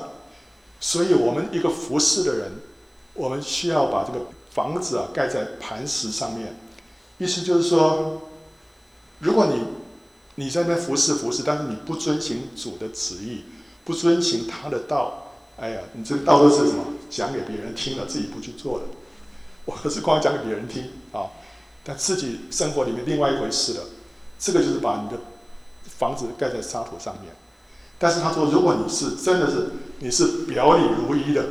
Speaker 1: 所以我们一个服侍的人，我们需要把这个房子啊盖在磐石上面。意思就是说，如果你你在那服侍服侍，但是你不遵行主的旨意，不遵行他的道，哎呀，你这个道都是什么？讲给别人听了，自己不去做的。我可是光讲给别人听啊，但自己生活里面另外一回事了。这个就是把你的房子盖在沙土上面。但是他说，如果你是真的是你是表里如一的，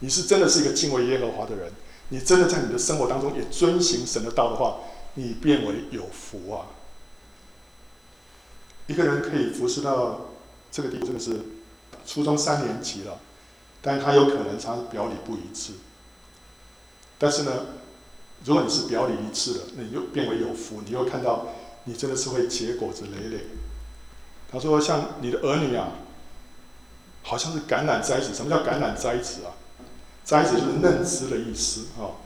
Speaker 1: 你是真的是一个敬畏耶和华的人，你真的在你的生活当中也遵行神的道的话。你变为有福啊！一个人可以服侍到这个地步，这个是初中三年级了，但是他有可能他表里不一致。但是呢，如果你是表里一致的，那你就变为有福，你又看到你真的是会结果子累累。他说：“像你的儿女啊，好像是橄榄栽子。什么叫橄榄栽子啊？栽子就是嫩枝的意思啊。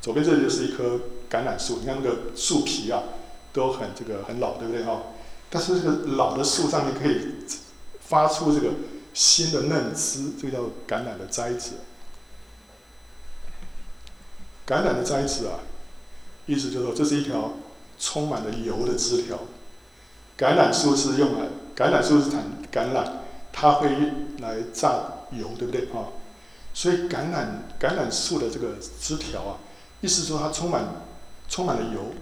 Speaker 1: 左边这里就是一棵。”橄榄树，你看那个树皮啊，都很这个很老，对不对哈？但是这个老的树上面可以发出这个新的嫩枝，这个叫橄榄的栽子。橄榄的栽子啊，意思就是说这是一条充满了油的枝条。橄榄树是用来，橄榄树是产橄榄，它会来榨油，对不对啊？所以橄榄橄榄树的这个枝条啊，意思说它充满。充满了油，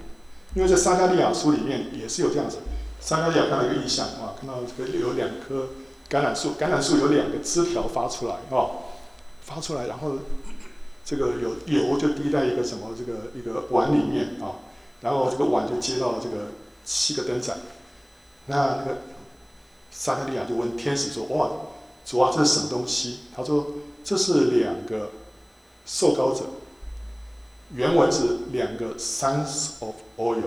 Speaker 1: 因为在撒迦利亚书里面也是有这样子。撒迦利亚看到一个异象啊，看到这个有两棵橄榄树，橄榄树有两个枝条发出来啊，发出来，然后这个有油就滴在一个什么这个一个碗里面啊，然后这个碗就接到这个七个灯盏。那那个撒迦利亚就问天使说：“哇，主啊，这是什么东西？”他说：“这是两个受膏者。”原文是两个 sons of oil，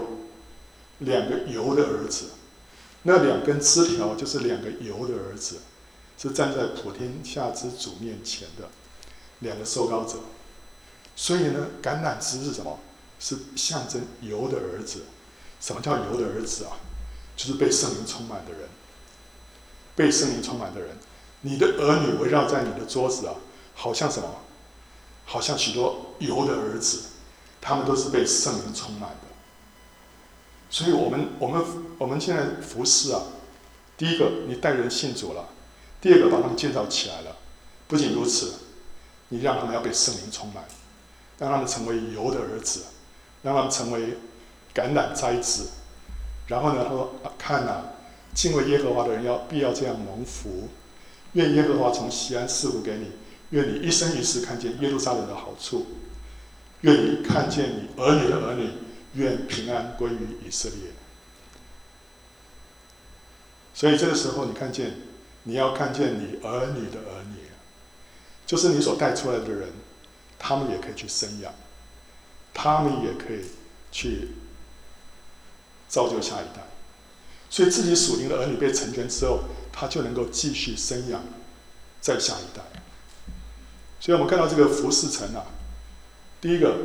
Speaker 1: 两个油的儿子，那两根枝条就是两个油的儿子，是站在普天下之主面前的两个受膏者。所以呢，橄榄枝是什么？是象征油的儿子。什么叫油的儿子啊？就是被圣灵充满的人。被圣灵充满的人，你的儿女围绕在你的桌子啊，好像什么？好像许多油的儿子。他们都是被圣灵充满的，所以我们我们我们现在服侍啊，第一个你带人信主了，第二个把他们建造起来了，不仅如此，你让他们要被圣灵充满，让他们成为油的儿子，让他们成为橄榄栽子。然后呢，他说：“、看呐、敬畏耶和华的人要必要这样蒙福。愿耶和华从西安赐福给你，愿你一生一世看见耶路撒冷的好处，愿你看见你儿女的儿女，愿平安归于以色列。”所以这个时候，你看见，你要看见你儿女的儿女，就是你所带出来的人，他们也可以去生养，他们也可以去。造就下一代，所以自己属灵的儿女被成全之后，他就能够继续生养再下一代。所以我们看到这个服侍城啊，第一个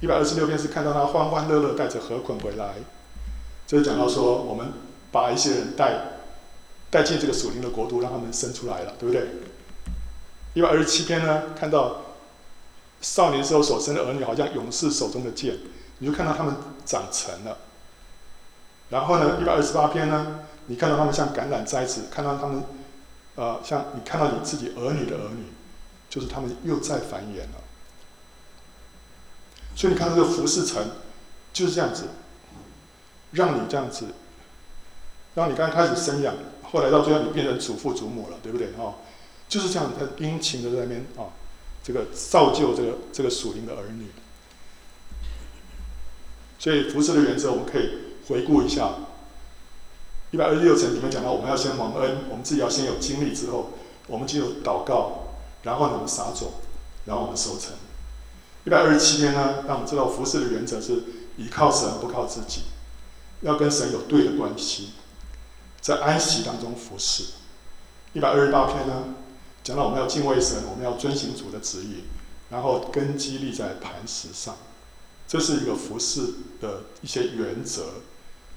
Speaker 1: 一百二十六篇是看到他欢欢乐乐带着禾捆回来，这是讲到说我们把一些人带带进这个属灵的国度，让他们生出来了，对不对？一百二十七篇呢，看到少年时候所生的儿女，好像勇士手中的剑。你就看到他们长成了，然后呢，一百二十八篇呢，你看到他们像橄榄栽子，看到他们，呃，像你看到你自己儿女的儿女，就是他们又在繁衍了。所以你看这个服侍层就是这样子，让你这样子，让你刚开始生养，后来到最后你变成祖父祖母了，对不对？哦，就是这样，他殷勤的在那边啊，这个造就这个这个属灵的儿女。所以服侍的原则，我们可以回顾一下。一百二十六层里面讲到，我们要先蒙恩，我们自己要先有经历之后，我们就有祷告，然后呢，我们撒种，然后我们收成。一百二十七篇呢，让我们知道服侍的原则是依靠神，不靠自己，要跟神有对的关系，在安息当中服侍。一百二十八篇呢，讲到我们要敬畏神，我们要遵行主的旨意，然后根基立在磐石上。这是一个服侍的一些原则。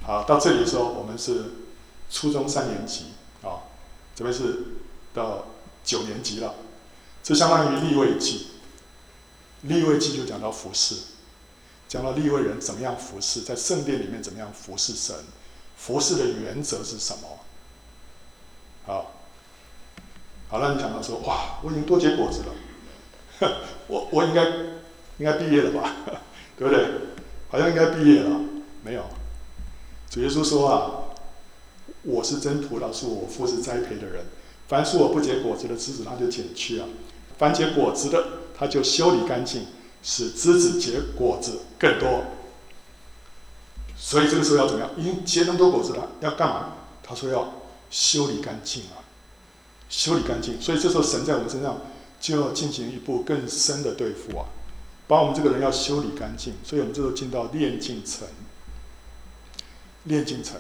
Speaker 1: 好，到这里的时候，我们是初中三年级啊，这边是到九年级了。这相当于立位记，立位记就讲到服侍，讲到立位人怎么样服侍，在圣殿里面怎么样服侍神，服侍的原则是什么？好，好了，你想到说，哇，我已经多结果子了，我我应该应该毕业了吧？对不对？好像应该毕业了，没有。主耶稣说啊，我是真葡萄树，我父是栽培的人。凡树我不结果子的枝子，他就剪去啊；凡结果子的，他就修理干净，使枝子结果子更多。所以这个时候要怎么样？已经结那么多果子了，要干嘛？他说要修理干净啊，修理干净。所以这时候神在我们身上就要进行一步更深的对付啊。把我们这个人要修理干净，所以我们这时候进到炼净层。炼净层，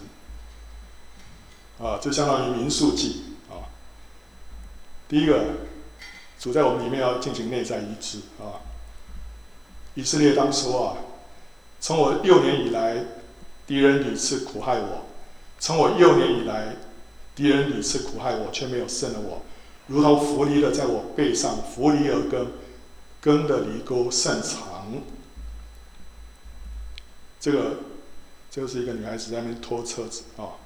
Speaker 1: 啊，就相当于民数记啊。第一个，主在我们里面要进行内在医治啊。以色列当说啊，从我幼年以来，敌人屡次苦害我；从我幼年以来，敌人屡次苦害我，却没有胜了我，如同扶犁的在我背上，扶犁而耕。耕的犁沟甚长，这个就是一个女孩子在那边拖车子啊、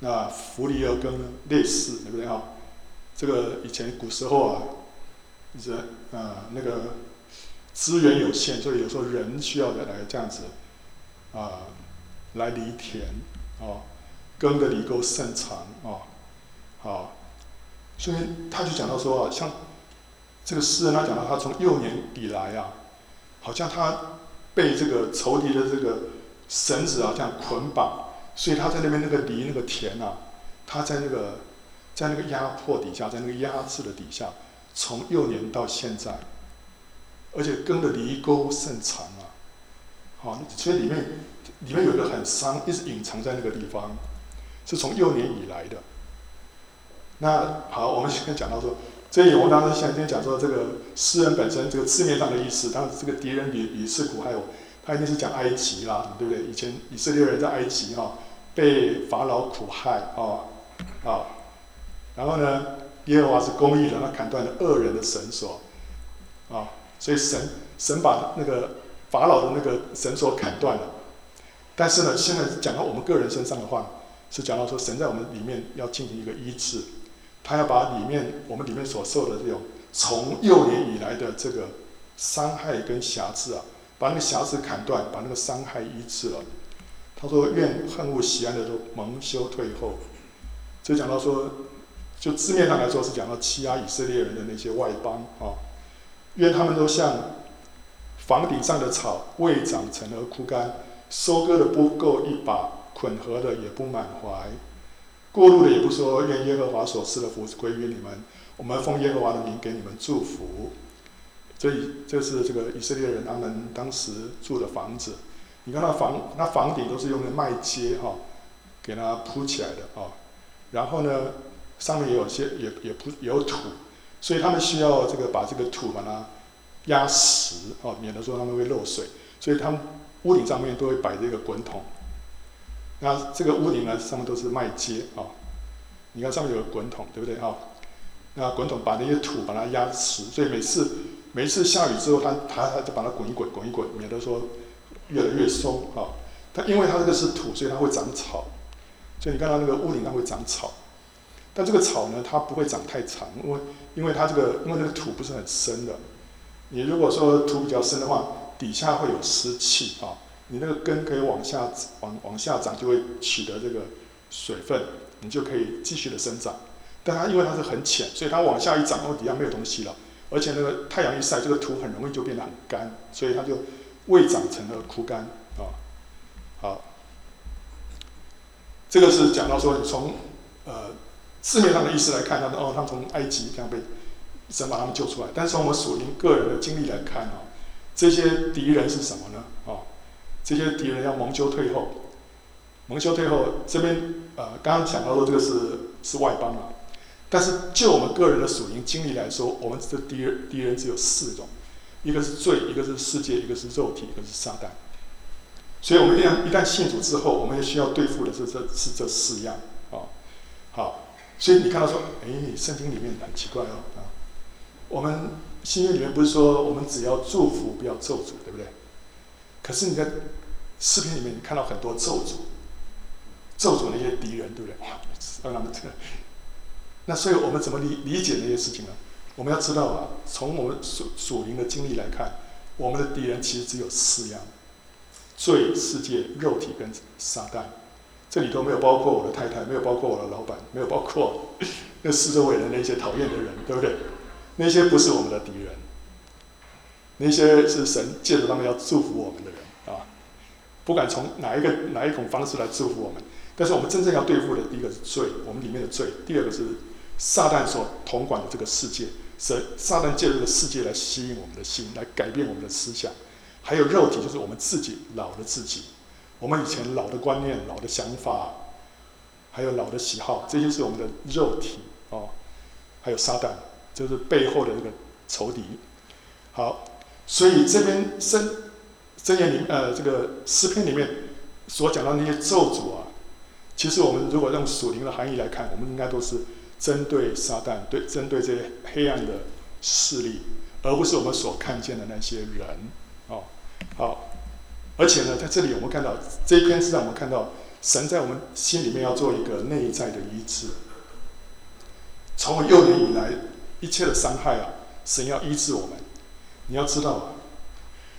Speaker 1: 那扶犁而耕呢，类似对不对啊？这个以前古时候啊，人啊那个资源有限，所以有时候人需要的来这样子啊来犁田啊、耕的犁沟甚长啊、哦，好，所以他就讲到说啊，像。这个诗人他讲到，他从幼年以来啊，好像他被这个仇敌的这个绳子啊这样捆绑，所以他在那边那个犁那个田啊，他在那个在那个压迫底下，在那个压制的底下，从幼年到现在，而且根的犁沟甚长啊，好，所以里面里面有一个很伤，一直隐藏在那个地方，是从幼年以来的。那好，我们现在讲到说。所以我们当时现在讲说，这个诗人本身这个字面上的意思，当然这个敌人屡屡次苦害我，他一定是讲埃及啦，对不对？以前以色列人在埃及哈，被法老苦害啊啊，然后呢，耶和华是公义的，他砍断了恶人的绳索啊，所以神神把那个法老的那个绳索砍断了。但是呢，现在讲到我们个人身上的话，是讲到说神在我们里面要进行一个医治。他要把里面我们里面所受的这种从幼年以来的这个伤害跟瑕疵啊，把那个瑕疵砍断，把那个伤害医治了。他说：“愿恨恶锡安的都蒙羞退后。”就讲到说，就字面上来说是讲到欺压以色列人的那些外邦啊，因为他们都像房顶上的草，未长成而枯干，收割的不够一把，捆禾的也不满怀，过路的也不说，愿耶和华所赐的福归于你们。我们奉耶和华的名给你们祝福。所以这是这个以色列人他们当时住的房子。你看那房，那房顶都是用的麦秸哈，给它铺起来的啊。然后呢，上面也有些也也铺有土，所以他们需要这个把这个土把它压实啊，免得说他们会漏水。所以他们屋顶上面都会摆这个滚筒。那这个屋顶呢，上面都是麦秸啊。你看上面有个滚筒，对不对啊？那滚筒把那些土把它压实，所以每次每次下雨之后，它它它就把它滚一滚，滚一滚，免得说越来越松啊。它因为它这个是土，所以它会长草。所以你看到那个屋顶上会长草，但这个草呢，它不会长太长，因为因为它这个因为这个土不是很深的。你如果说土比较深的话，底下会有湿气啊，你那个根可以往下往往下长，就会取得这个水分，你就可以继续的生长。但它因为它是很浅，所以它往下一长，然后底下没有东西了，而且那个太阳一晒，这个土很容易就变得很干，所以它就未长成了枯干啊。好。这个是讲到说，你从呃字面上的意思来看，他说哦，他们从埃及这样被神把他们救出来。但是从我们属灵个人的经历来看啊，这些敌人是什么呢？啊，这些敌人要蒙羞退后，蒙羞退后。这边呃，刚刚讲到说这个是是外邦啊，但是就我们个人的属灵经历来说，我们的敌人敌人只有四种，一个是罪，一个是世界，一个是肉体，一个是撒旦。所以，我们一旦一旦信主之后，我们也需要对付的是这是这四样啊。好，所以你看到说，哎，圣经里面很奇怪哦啊。我们新约里面不是说我们只要祝福不要咒诅，对不对？可是你在视频里面，你看到很多咒诅，咒诅那些敌人，对不对？哇，让他们这。那所以我们怎么理理解那些事情呢？我们要知道啊，从我们属属灵的经历来看，我们的敌人其实只有四样。罪、世界、肉体跟撒旦，这里头没有包括我的太太，没有包括我的老板，没有包括 那四周围的那些讨厌的人，对不对？那些不是我们的敌人，那些是神借着他们要祝福我们的人啊。不管从哪一个哪一种方式来祝福我们，但是我们真正要对付的，第一个是罪，我们里面的罪；第二个是撒旦所统管的这个世界，神撒旦借着这个世界来吸引我们的心，来改变我们的思想。还有肉体，就是我们自己老的自己，我们以前老的观念、老的想法，还有老的喜好，这些是我们的肉体哦。还有撒旦，就是背后的这个仇敌。好，所以这边圣箴言里呃这个诗篇里面所讲到那些咒诅啊，其实我们如果用属灵的含义来看，我们应该都是针对撒旦，对针对这些黑暗的势力，而不是我们所看见的那些人。哦，好，而且呢，在这里我们看到这一篇是让我们看到神在我们心里面要做一个内在的医治。从我幼年以来一切的伤害啊，神要医治我们。你要知道，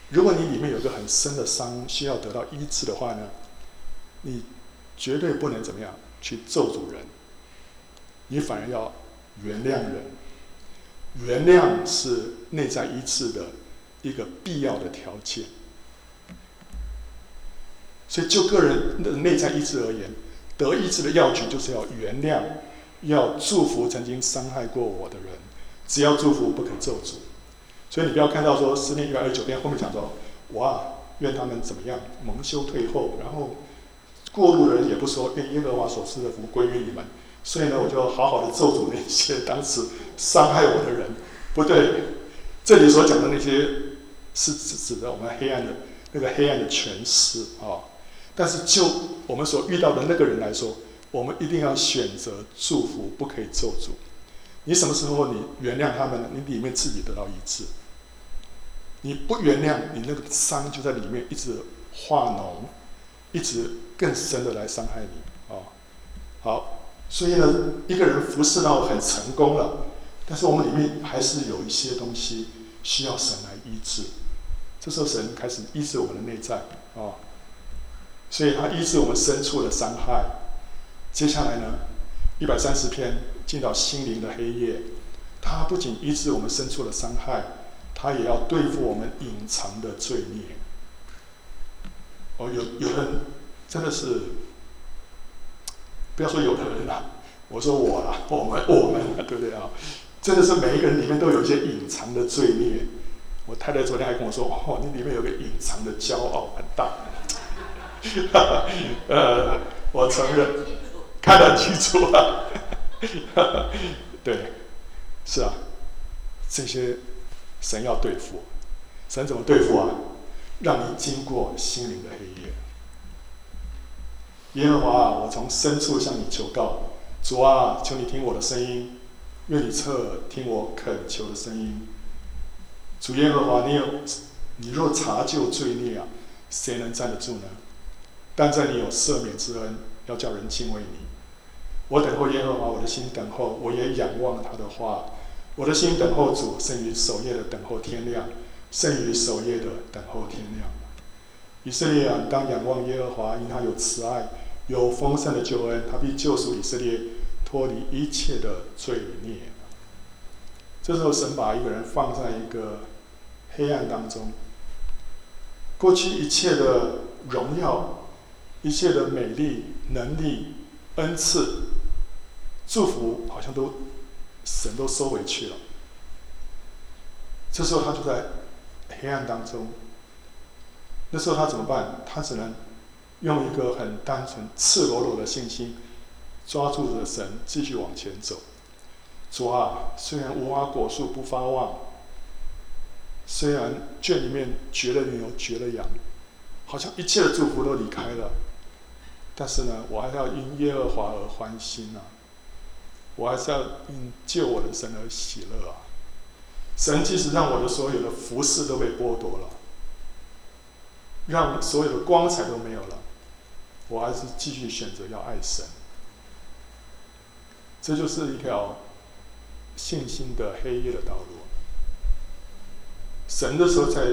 Speaker 1: 如果你里面有一个很深的伤需要得到医治的话呢，你绝对不能怎么样去咒诅人，你反而要原谅人。原谅是内在医治的。一个必要的条件，所以就个人的内在意志而言，得意志的要诀就是要原谅，要祝福曾经伤害过我的人，只要祝福不可咒诅。所以你不要看到说诗篇一百二十九篇后面讲说，哇，愿他们怎么样蒙羞退后，然后过路人也不说，愿耶和华所赐的福归于你们。所以呢，我就好好的咒诅那些当时伤害我的人，不对，这里所讲的那些。是指指的我们黑暗的那个黑暗的权势啊，但是就我们所遇到的那个人来说，我们一定要选择祝福，不可以咒诅。你什么时候你原谅他们，你里面自己得到医治。你不原谅，你那个伤就在里面一直化脓，一直更深的来伤害你啊。好，所以呢，一个人服侍到很成功了，但是我们里面还是有一些东西需要神来医治。这时候神开始医治我们的内在啊、哦，所以他医治我们深处的伤害。接下来呢，一百三十篇进到心灵的黑夜，他不仅医治我们深处的伤害，他也要对付我们隐藏的罪孽。哦，有有人真的是，不要说有的人啦，我说我啦，我们我们对不对啊？真的是每一个人里面都有一些隐藏的罪孽。我太太昨天还跟我说：“哦，你里面有个隐藏的骄傲很大。”哈 哈呃，我承认，看得清楚啊。对，是啊，这些神要对付，神怎么对付啊？让你经过心灵的黑夜。耶和华啊，我从深处向你求告，主啊，求你听我的声音，愿你侧耳听我恳求的声音。主耶和华，你有，你若查究罪孽啊，谁能站得住呢？但在你有赦免之恩，要叫人敬畏你。我等候耶和华，我的心等候，我也仰望他的话。我的心等候主，胜于守夜的等候天亮，胜于守夜的等候天亮。以色列啊，当仰望耶和华，因他有慈爱，有丰盛的救恩，他必救赎以色列，脱离一切的罪孽。这时候，神把一个人放在一个。黑暗当中，过去一切的荣耀、一切的美丽、能力、恩赐、祝福，好像都神都收回去了。这时候他就在黑暗当中。那时候他怎么办？他只能用一个很单纯、赤裸裸的信心，抓住着神，继续往前走。主啊，虽然无花果树不发旺。虽然圈里面绝了牛，绝了羊，好像一切的祝福都离开了，但是呢，我还是要因耶和华而欢心啊！我还是要因救我的神而喜乐啊！神即使让我的所有的服饰都被剥夺了，让所有的光彩都没有了，我还是继续选择要爱神。这就是一条信心的黑夜的道路。神的时候在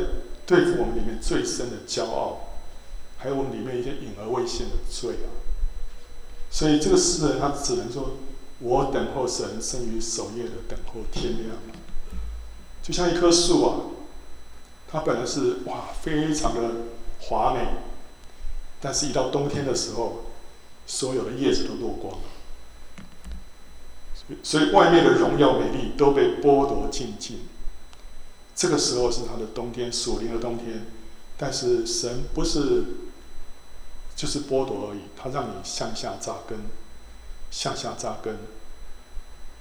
Speaker 1: 对付我们里面最深的骄傲，还有我们里面一些隐而未现的罪啊。所以这个诗人他只能说：“我等候神，生于守夜的等候天亮。”就像一棵树啊，它本来是哇非常的华美，但是一到冬天的时候，所有的叶子都落光了，所以外面的荣耀美丽都被剥夺尽尽。这个时候是他的冬天，属灵的冬天，但是神不是就是剥夺而已，他让你向下扎根，向下扎根，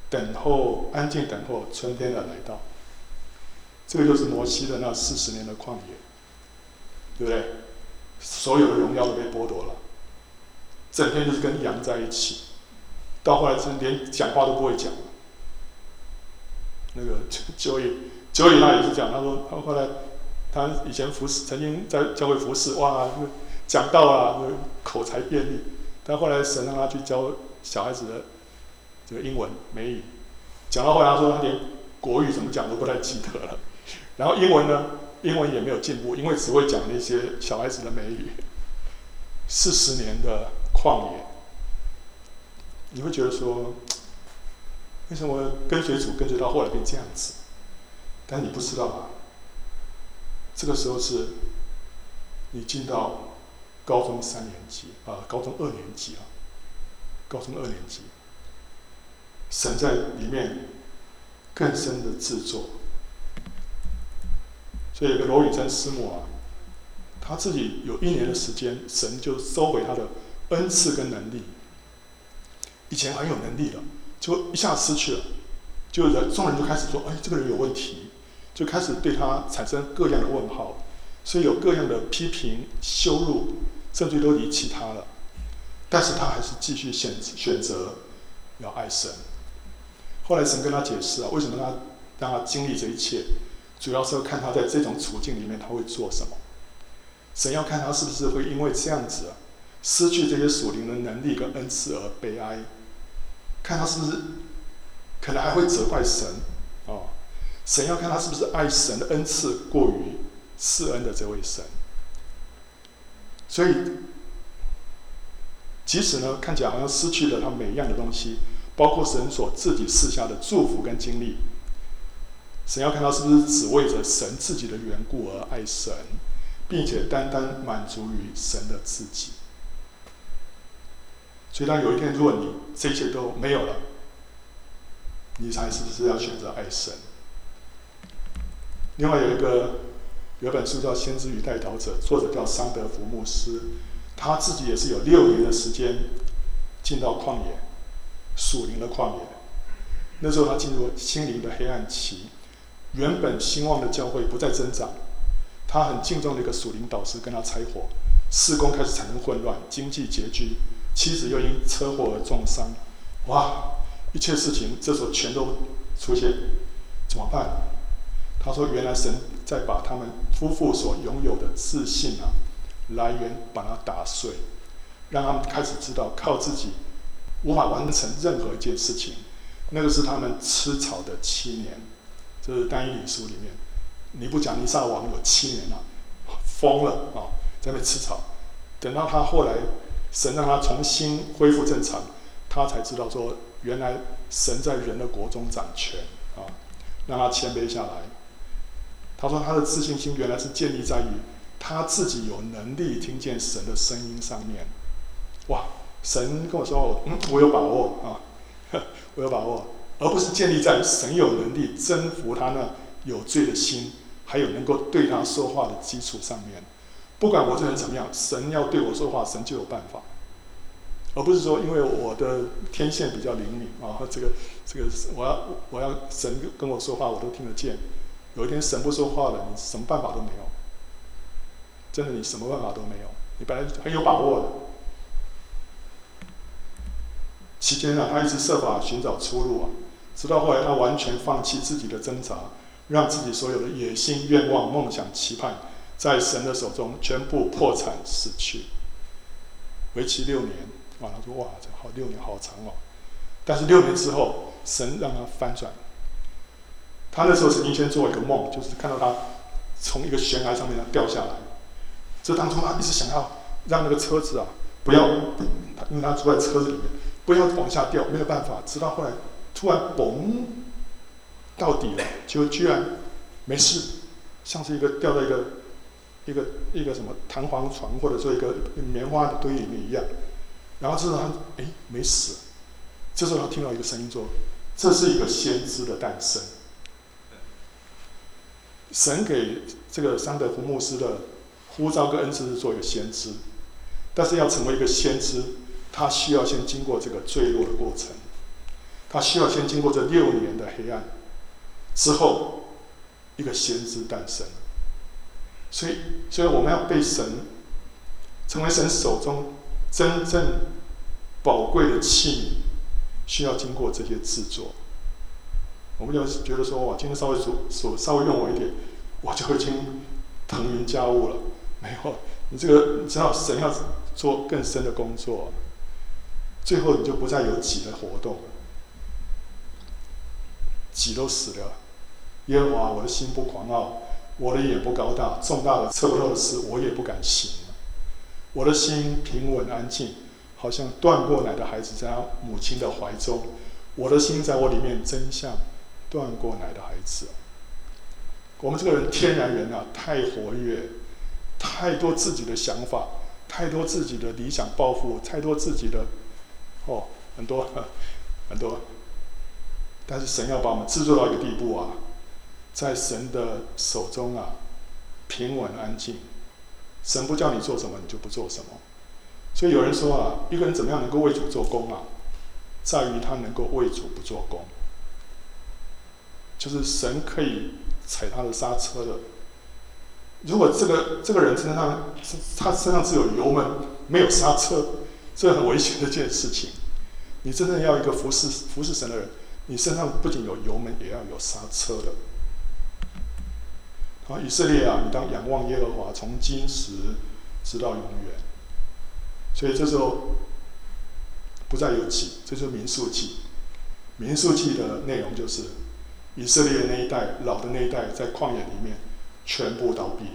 Speaker 1: 等候安静等候春天的来到。这个就是摩西的那四十年的旷野，对不对？所有的荣耀都被剥夺了，整天就是跟羊在一起，到后来是连讲话都不会讲了。那个就业。所以他也是讲，他说他后来，他以前服侍，曾经在教会服侍，哇，讲到啊，口才便利。但后来神让他去教小孩子的这个英文美语，讲到后来他说他连国语怎么讲都不太记得了。然后英文呢，英文也没有进步，因为只会讲那些小孩子的美语。四十年的旷野，你会觉得说，为什么跟随主跟随到后来变这样子？但你不知道啊，这个时候是，你进到高中三年级啊，高中二年级啊，高中二年级，神在里面更深的制作。所以有个罗宇珍师母啊，他自己有一年的时间，神就收回他的恩赐跟能力。以前很有能力的，就一下失去了，就人众人就开始说：“哎，这个人有问题。”就开始对他产生各样的问号，所以有各样的批评、羞辱，甚至都离弃他了。但是他还是继续选选择要爱神。后来神跟他解释啊，为什么他让他经历这一切，主要是要看他在这种处境里面他会做什么。神要看他是不是会因为这样子啊，失去这些属灵的能力跟恩赐而悲哀，看他是不是可能还会责怪神，哦，神要看他是不是爱神的恩赐过于赐恩的这位神。所以，即使呢看起来好像失去了他每一样的东西，包括神所自己赐下的祝福跟经历，神要看他是不是只为着神自己的缘故而爱神，并且单单满足于神的自己。所以，当有一天如果你这一切都没有了，你才是不是要选择爱神？另外有一个。有本书叫《先知与代祷者》，作者叫桑德福牧师，他自己也是有六年的时间进到旷野，属灵的旷野。那时候他进入心灵的黑暗期，原本兴旺的教会不再增长，他很敬重的一个属灵导师跟他拆伙，事工开始产生混乱，经济拮据，妻子又因车祸而重伤，哇，一切事情这时候全都出现，怎么办？他说：“原来神在把他们夫妇所拥有的自信啊，来源把它打碎，让他们开始知道靠自己无法完成任何一件事情。那个是他们吃草的七年，这是但以理书里面。尼布甲尼撒王有七年了，疯了啊，在那吃草。等到他后来神让他重新恢复正常，他才知道说，原来神在人的国中掌权啊，让他谦卑下来。”他说：“他的自信心原来是建立在于他自己有能力听见神的声音上面。哇，神跟我说，嗯，我有把握啊，我有把握，而不是建立在神有能力征服他那有罪的心，还有能够对他说话的基础上面。不管我这人怎么样，神要对我说话，神就有办法，而不是说因为我的天线比较灵敏啊，这个这个我要我要神跟我说话，我都听得见。”有一天神不说话了，你什么办法都没有。真的，你什么办法都没有。你本来很有把握的。期间啊，他一直设法寻找出路啊，直到后来他完全放弃自己的挣扎，让自己所有的野心、愿望、梦想、期盼，在神的手中全部破产死去。为期六年啊，他说：“哇，这好六年好长哦。”但是六年之后，神让他翻转。他那时候曾经先做一个梦，就是看到他从一个悬崖上面掉下来。这当中他一直想要让那个车子啊不要，因为他坐在车子里面，不要往下掉，没有办法。直到后来突然嘣到底了，就居然没事，像是一个掉在一个一个一个什么弹簧床或者说一个棉花的堆里面一样。然后这时候他哎没死，这时候他听到一个声音说：“这是一个先知的诞生。”神给这个桑德福牧师的呼召跟恩赐是做一个先知，但是要成为一个先知，他需要先经过这个坠落的过程，他需要先经过这六年的黑暗，之后一个先知诞生。所以，所以我们要被神成为神手中真正宝贵的器皿，需要经过这些制作。我们就觉得说，哇，今天稍微手手稍微用我一点，我就已经腾云驾雾了。没有，你这个你知道，神要做更深的工作，最后你就不再有己的活动，己都死了。耶和华，我的心不狂傲，我的眼不高大，重大的测不透的事，我也不敢行。我的心平稳安静，好像断过奶的孩子在他母亲的怀中。我的心在我里面，真相。断过奶的孩子，我们这个人天然人啊，太活跃，太多自己的想法，太多自己的理想抱负，太多自己的哦，很多很多。但是神要把我们制作到一个地步啊，在神的手中啊，平稳安静。神不叫你做什么，你就不做什么。所以有人说啊，一个人怎么样能够为主做工啊，在于他能够为主不做工。就是神可以踩他的刹车的。如果这个这个人身上他身上只有油门，没有刹车，这很危险的一件事情。你真正要一个服侍服侍神的人，你身上不仅有油门，也要有刹车的。好，以色列啊，你当仰望耶和华，从今时直到永远。所以这时候不再有己，这就是民数记。民数记的内容就是以色列那一代老的那一代在旷野里面全部倒闭，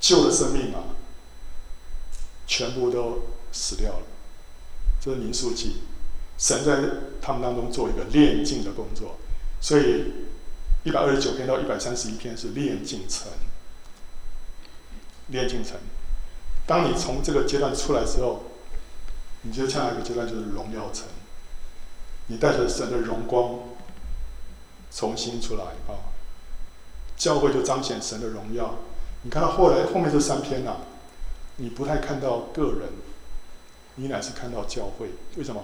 Speaker 1: 旧的生命啊，全部都死掉了。这是民数记，神在他们当中做一个炼净的工作，所以一百二十九篇到一百三十一篇是炼净城。炼净城，当你从这个阶段出来之后，你就下一个阶段就是荣耀城。你带着神的荣光重新出来啊，教会就彰显神的荣耀。你看到后来后面这三篇啊，你不太看到个人，你乃是看到教会。为什么？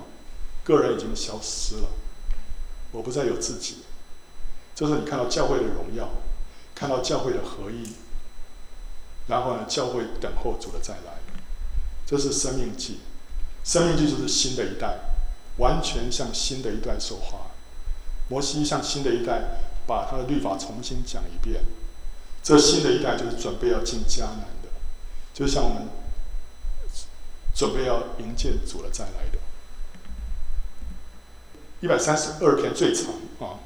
Speaker 1: 个人已经消失了，我不再有自己。这是你看到教会的荣耀，看到教会的合一。然后呢，教会等候主的再来，这是生命记。生命记就是新的一代，完全向新的一代说话。摩西向新的一代把他的律法重新讲一遍。这新的一代就是准备要进迦南的，就像我们准备要迎接主的再来的。一百三十二篇最长啊。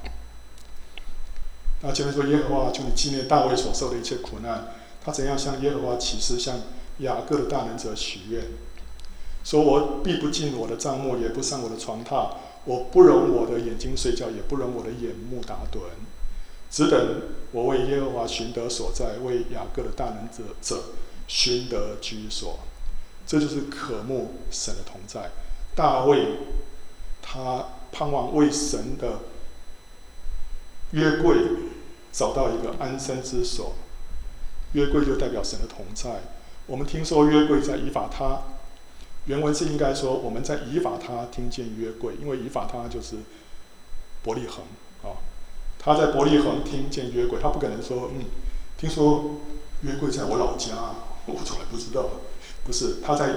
Speaker 1: 那前面说耶和华，求你纪念大卫所受的一切苦难。他怎样向耶和华起誓，向雅各的大能者许愿，说：“我必不进我的帐幕，也不上我的床榻，我不容我的眼睛睡觉，也不容我的眼目打盹，只等我为耶和华寻得所在，为雅各的大能者者寻得居所。”这就是渴慕神的同在。大卫他盼望为神的约柜找到一个安身之所。约柜就代表神的同在。我们听说约柜在以法他，原文是应该说我们在以法他听见约柜，因为以法他就是伯利恒啊。他在伯利恒听见约柜，他不可能说嗯，听说约柜在我老家，我从来不知道。不是，他在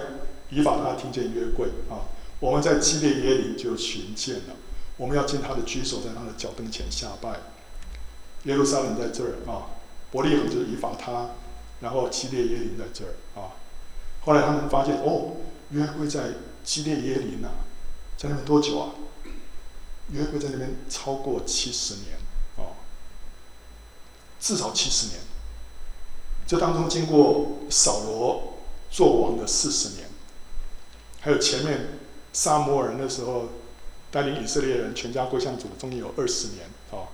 Speaker 1: 以法他听见约柜啊。我们在基列耶琳就寻见了，我们要见他的居所，在他的脚凳前下拜。耶路撒冷在这儿啊。伯利恒就是以法他，然后基列耶琳在这儿啊。后来他们发现，哦，约柜在基列耶林呐，在那边多久啊？约柜在那边超过七十年哦，至少七十年。这当中经过扫罗做王的四十年，还有前面撒母耳那时候带领以色列人全家归向主，中间有二十年哦。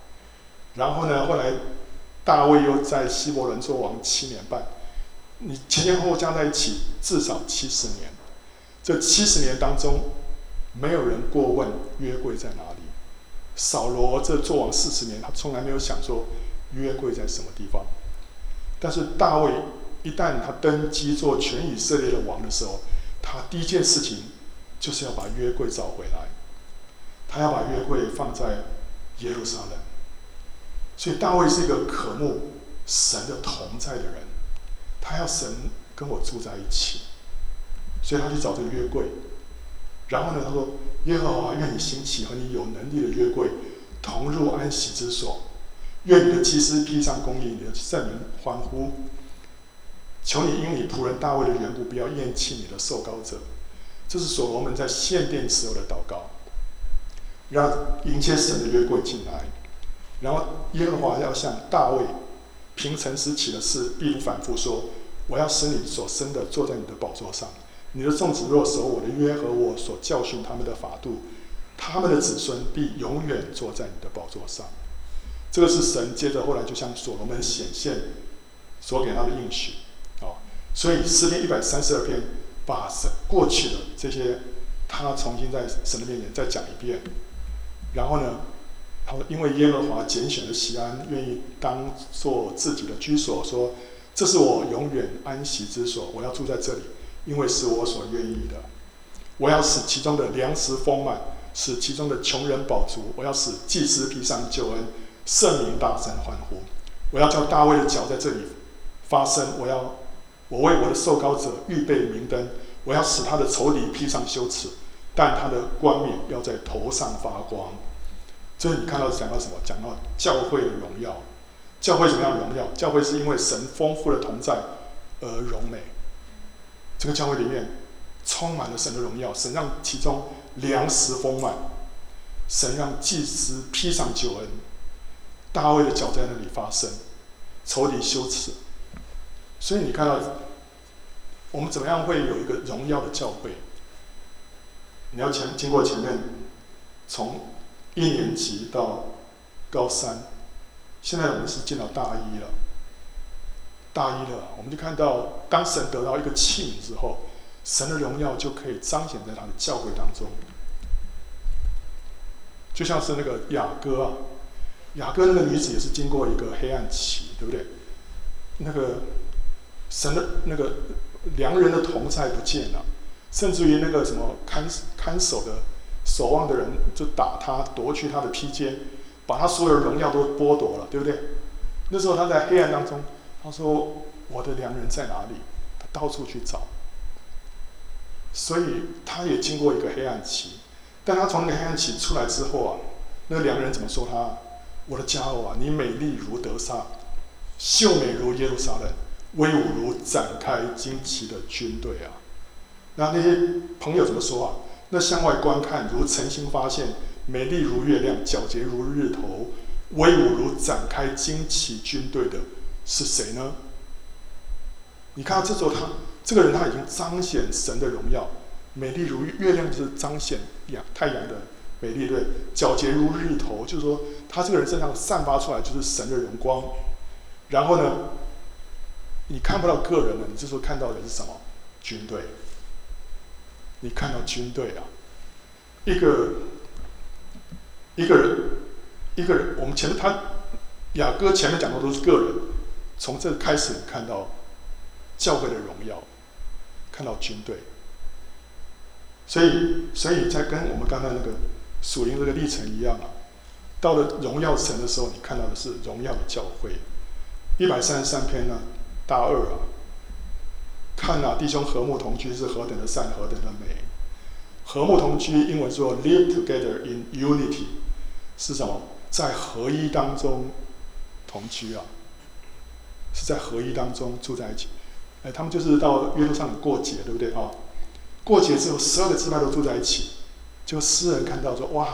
Speaker 1: 然后呢，后来。大卫又在希伯伦做王七年半，你前前后后加在一起至少七十年。这七十年当中，没有人过问约柜在哪里。扫罗这做王四十年，他从来没有想说约柜在什么地方。但是大卫一旦他登基做全以色列的王的时候，他第一件事情就是要把约柜找回来，他要把约柜放在耶路撒冷。所以大卫是一个渴慕神的同在的人，他要神跟我住在一起，所以他去找这个约柜。然后呢，他说：“耶和华，愿你兴起和你有能力的约柜同入安息之所，愿你的祭司披上公义，你的圣民欢呼。求你因你仆人大卫的缘故，不要厌弃你的受膏者。”这是所罗门在献殿时候的祷告，让迎接神的约柜进来。然后耶和华要向大卫凭诚实起的誓，必不反复说：“我要使你所生的坐在你的宝座上。你的众子若守我的约和我所教训他们的法度，他们的子孙必永远坐在你的宝座上。”这个是神接着后来就向所罗门显现所给他的应许啊。所以诗篇一百三十二篇把神过去的这些他重新在神的面前再讲一遍，然后呢，他说：“因为耶和华拣选了西安，愿意当做自己的居所，说这是我永远安息之所，我要住在这里，因为是我所愿意的。我要使其中的粮食丰满，使其中的穷人饱足。我要使祭司披上救恩，圣民大声欢呼。我要叫大卫的脚在这里发声。我要我为我的受膏者预备明灯。我要使他的仇敌披上羞耻，但他的冠冕要在头上发光。”所以你看到讲到什么？讲到教会的荣耀。教会怎么样荣耀？教会是因为神丰富的同在而荣美。这个教会里面充满了神的荣耀，神让其中粮食丰满，神让祭司披上救恩，大卫的脚在那里发声，仇敌羞耻。所以你看到，我们怎么样会有一个荣耀的教会？你要前经过前面，从一年级到高三，现在我们是进到大一了。大一了，我们就看到，当神得到一个器皿之后，神的荣耀就可以彰显在他的教会当中。就像是那个雅歌啊，雅歌那个女子也是经过一个黑暗期，对不对？那个神的那个良人的同在不见了，甚至于那个什么看守看守的守望的人就打他，夺去他的披肩，把他所有的荣耀都剥夺了，对不对？那时候他在黑暗当中，他说：“我的良人在哪里？”他到处去找，所以他也经过一个黑暗期。但他从那个黑暗期出来之后啊，那良人怎么说他？我的佳偶啊，你美丽如得撒，秀美如耶路撒冷，威武如展开旌旗的军队啊。那那些朋友怎么说啊？那向外观看如晨星发现，美丽如月亮，皎洁如日头，威武如展开旌旗军队的是谁呢？你看这时候他这个人他已经彰显神的荣耀。美丽如月亮，就是彰显阳太阳的美丽，对；皎洁如日头，就是说他这个人身上散发出来就是神的荣光。然后呢，你看不到个人了，你这时候看到的是什么？军队。你看到军队啊，一个一个人，一个人。我们前面他雅歌前面讲的都是个人，从这开始你看到教会的荣耀，看到军队。所以，所以在跟我们刚才那个属灵这个历程一样啊，到了荣耀神的时候，你看到的是荣耀的教会。一百三十三篇呢，大二啊，看呐、啊，弟兄和睦同居是何等的善，何等的美。和睦同居，英文说 live together in unity，是什么？在合一当中同居啊，是在合一当中住在一起。哎，他们就是到约路撒冷过节，对不对啊？过节之后，十二个支派都住在一起，就诗人看到说：“哇，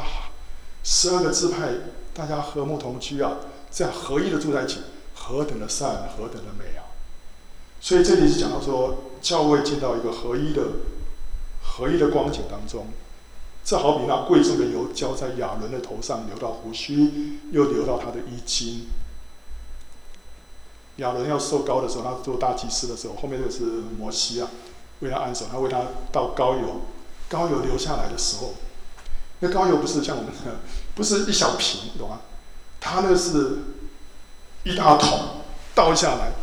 Speaker 1: 十二个支派大家和睦同居啊，这样合一的住在一起，何等的善，何等的美啊！”所以这里是讲到说，教会进到一个合一的、合一的光景当中，这好比那贵重的油浇在亚伦的头上，流到胡须，又流到他的衣襟。亚伦要受膏的时候，他做大祭司的时候，后面就是摩西啊。为他按手，他为他倒膏油，膏油流下来的时候，那膏油不是像我们，不是一小瓶，懂吗？他那是一大桶倒下来。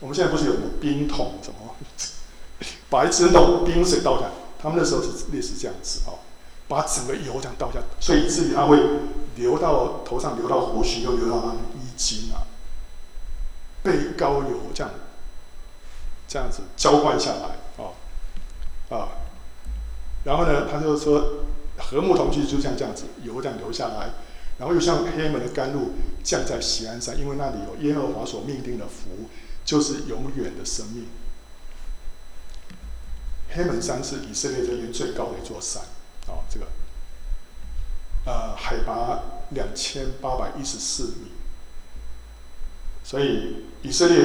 Speaker 1: 我们现在不是有冰桶，怎么把一只那种冰水倒下来？他们那时候是类似这样子哦，把整个油这样倒下，所以至于他会流到头上，流到胡须，又流到他的衣襟啊，被高油这样这样子浇灌下来。啊，然后呢，他就说，和睦同居就像这样子，油这样流下来，然后又像黑门的甘露降在锡安山，因为那里有耶和华所命定的福，就是永远的生命。黑门山是以色列这边最高的一座山，啊，这个，呃，海拔两千八百一十四米，所以以色列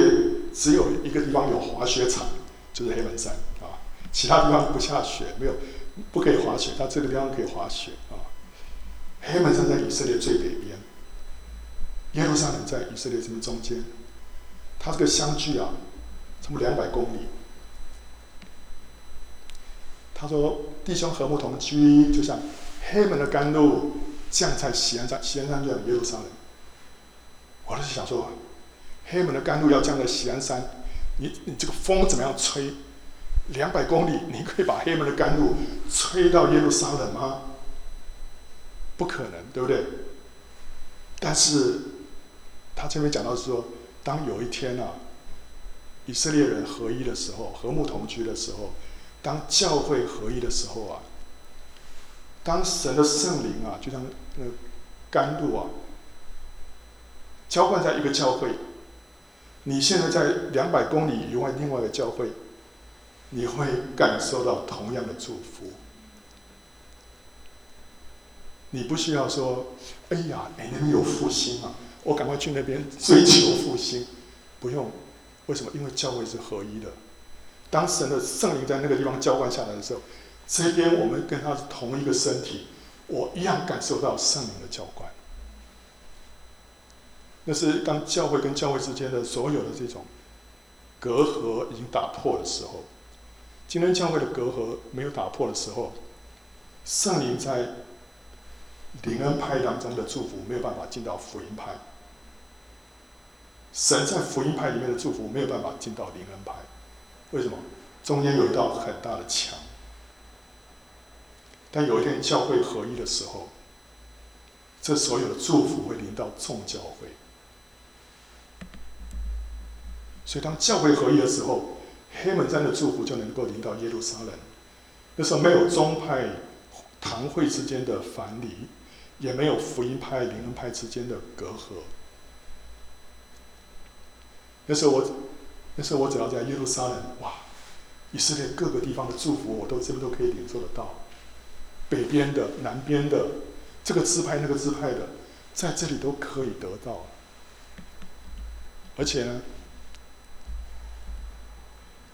Speaker 1: 只有一个地方有滑雪场，就是黑门山啊。其他地方不下雪，没有，不可以滑雪。它这个地方可以滑雪啊。黑门山在以色列最北边，耶路撒冷在以色列这边中间，它这个相距啊，差不多两百公里。他说：“弟兄和睦同居，就像黑门的甘露降在西安山，西安山就像耶路撒冷。”我就是想说，黑门的甘露要降在喜安山，你你这个风怎么样吹？两百公里，你可以把黑门的甘露吹到耶路撒冷吗？不可能，对不对？但是，他这边讲到说，当有一天啊，以色列人合一的时候，和睦同居的时候，当教会合一的时候啊，当神的圣灵啊，就像那个甘露啊，浇灌在一个教会，你现在在两百公里以外另外一个教会。你会感受到同样的祝福。你不需要说，哎呀，哎那边有复兴啊，我赶快去那边追求复兴，不用。为什么？因为教会是合一的。当神的圣灵在那个地方浇灌下来的时候，这边我们跟他是同一个身体，我一样感受到圣灵的浇灌。那是当教会跟教会之间的所有的这种隔阂已经打破的时候。今天教会的隔阂没有打破的时候，圣灵在灵恩派当中的祝福没有办法进到福音派。神在福音派里面的祝福没有办法进到灵恩派，为什么？中间有一道很大的墙。但有一天教会合一的时候，这所有的祝福会临到众教会。所以当教会合一的时候，黑门山的祝福就能够临到耶路撒冷。那时候没有宗派堂会之间的藩篱，也没有福音派灵恩派之间的隔阂。那时候我，那时候我只要在耶路撒冷，哇，以色列各个地方的祝福，我都这边都可以领受得到。北边的、南边的，这个支派、那个支派的，在这里都可以得到。而且呢，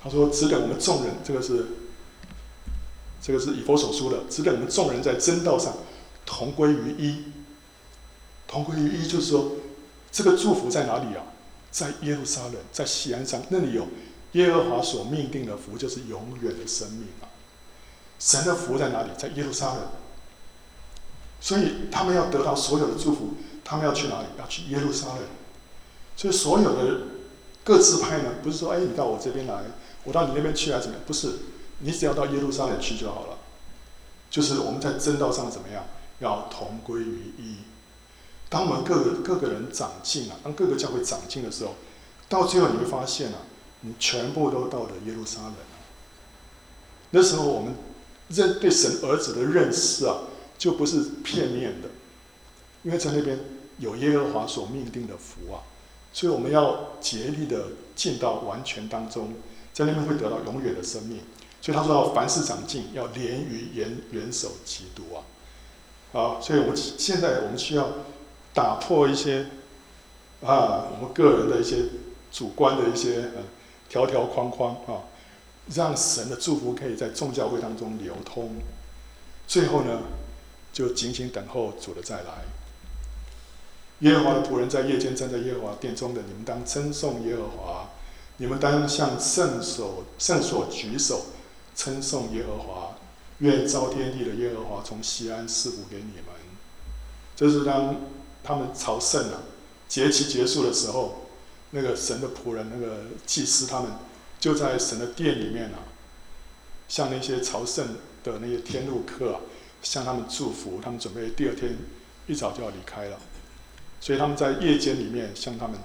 Speaker 1: 他说：“只等我们众人，这个是，这个是以佛所书的，只等我们众人在真道上同归于一。同归于一，就是说，这个祝福在哪里啊？”在耶路撒冷，在西安山，那里有耶和华所命定的福，就是永远的生命啊！神的福在哪里？在耶路撒冷。所以他们要得到所有的祝福，他们要去哪里？要去耶路撒冷。所以所有的各支派呢，不是说哎，你到我这边来，我到你那边去啊，怎么样？不是，你只要到耶路撒冷去就好了。就是我们在正道上怎么样？要同归于一。当我们各个各个人长进啊，当各个教会长进的时候，到最后你会发现啊，你全部都到了耶路撒冷。那时候我们认对神儿子的认识啊，就不是片面的，因为在那边有耶和华所命定的福啊，所以我们要竭力的进到完全当中，在那边会得到永远的生命。所以他说凡事长进，要连于元元首基督啊。好，所以我们现在我们需要。打破一些啊，我们个人的一些主观的一些呃条条框框啊，让神的祝福可以在众教会当中流通。最后呢，就紧紧等候主的再来。耶和华的仆人在夜间站在耶和华殿中的，你们当称颂耶和华；你们当向圣所圣所举手称颂耶和华。愿造天地的耶和华从西安赐福给你们。这是当。他们朝圣啊，节期结束的时候，那个神的仆人，那个祭司，他们就在神的殿里面啊，向那些朝圣的那些天路客啊，向他们祝福。他们准备第二天一早就要离开了，所以他们在夜间里面向他们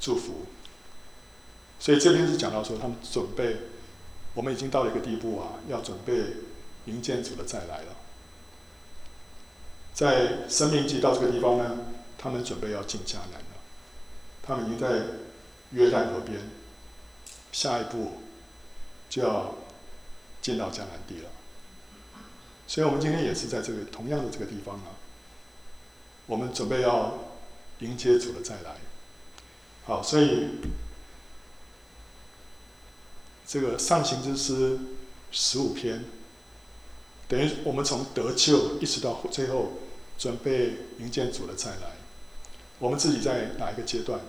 Speaker 1: 祝福。所以这边是讲到说，他们准备，我们已经到了一个地步啊，要准备迎接主的再来了。在申命记到这个地方呢，他们准备要进迦南了。他们已经在约旦河边，下一步就要进到迦南地了。所以，我们今天也是在这个同样的这个地方啊，我们准备要迎接主的再来。好，所以这个上行之诗十五篇，等于我们从得救一直到最后。准备迎接主的再来，我们自己在哪一个阶段？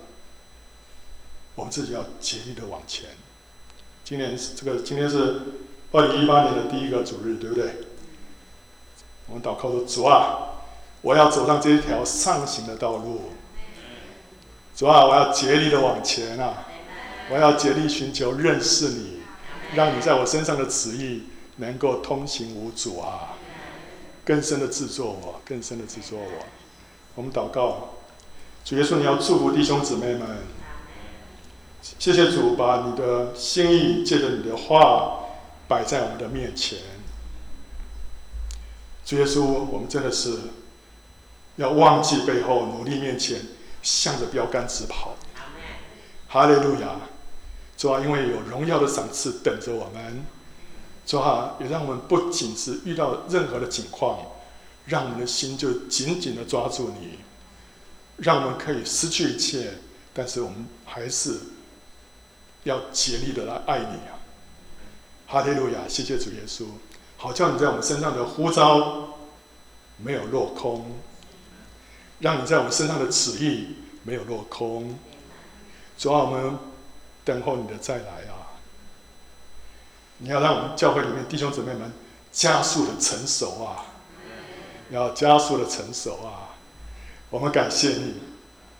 Speaker 1: 我们自己要竭力的往前。今年是这个，今天是二零一八年的第一个主日，对不对？我们祷告说：“主啊，我要走上这一条上行的道路。主啊，我要竭力的往前啊！我要竭力寻求认识你，让你在我身上的旨意能够通行无阻啊！”更深的制作我，更深的制作我。我们祷告，主耶稣，你要祝福弟兄姊妹们。谢谢主，把你的心意借着你的话摆在我们的面前。主耶稣，我们真的是要忘记背后，努力面前，向着标杆直跑。哈利路亚！主啊，因为有荣耀的赏赐等着我们。主啊，也让我们不仅是遇到任何的情况，让我们的心就紧紧的抓住你，让我们可以失去一切，但是我们还是要竭力的来爱你啊！哈利路亚，谢谢主耶稣，好叫你在我们身上的呼召没有落空，让你在我们身上的旨意没有落空，主啊，我们等候你的再来啊！你要让我们教会里面弟兄姊妹们加速的成熟啊！要加速的成熟啊！我们感谢你，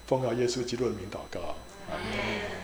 Speaker 1: 奉告耶稣基督的名祷告，阿门。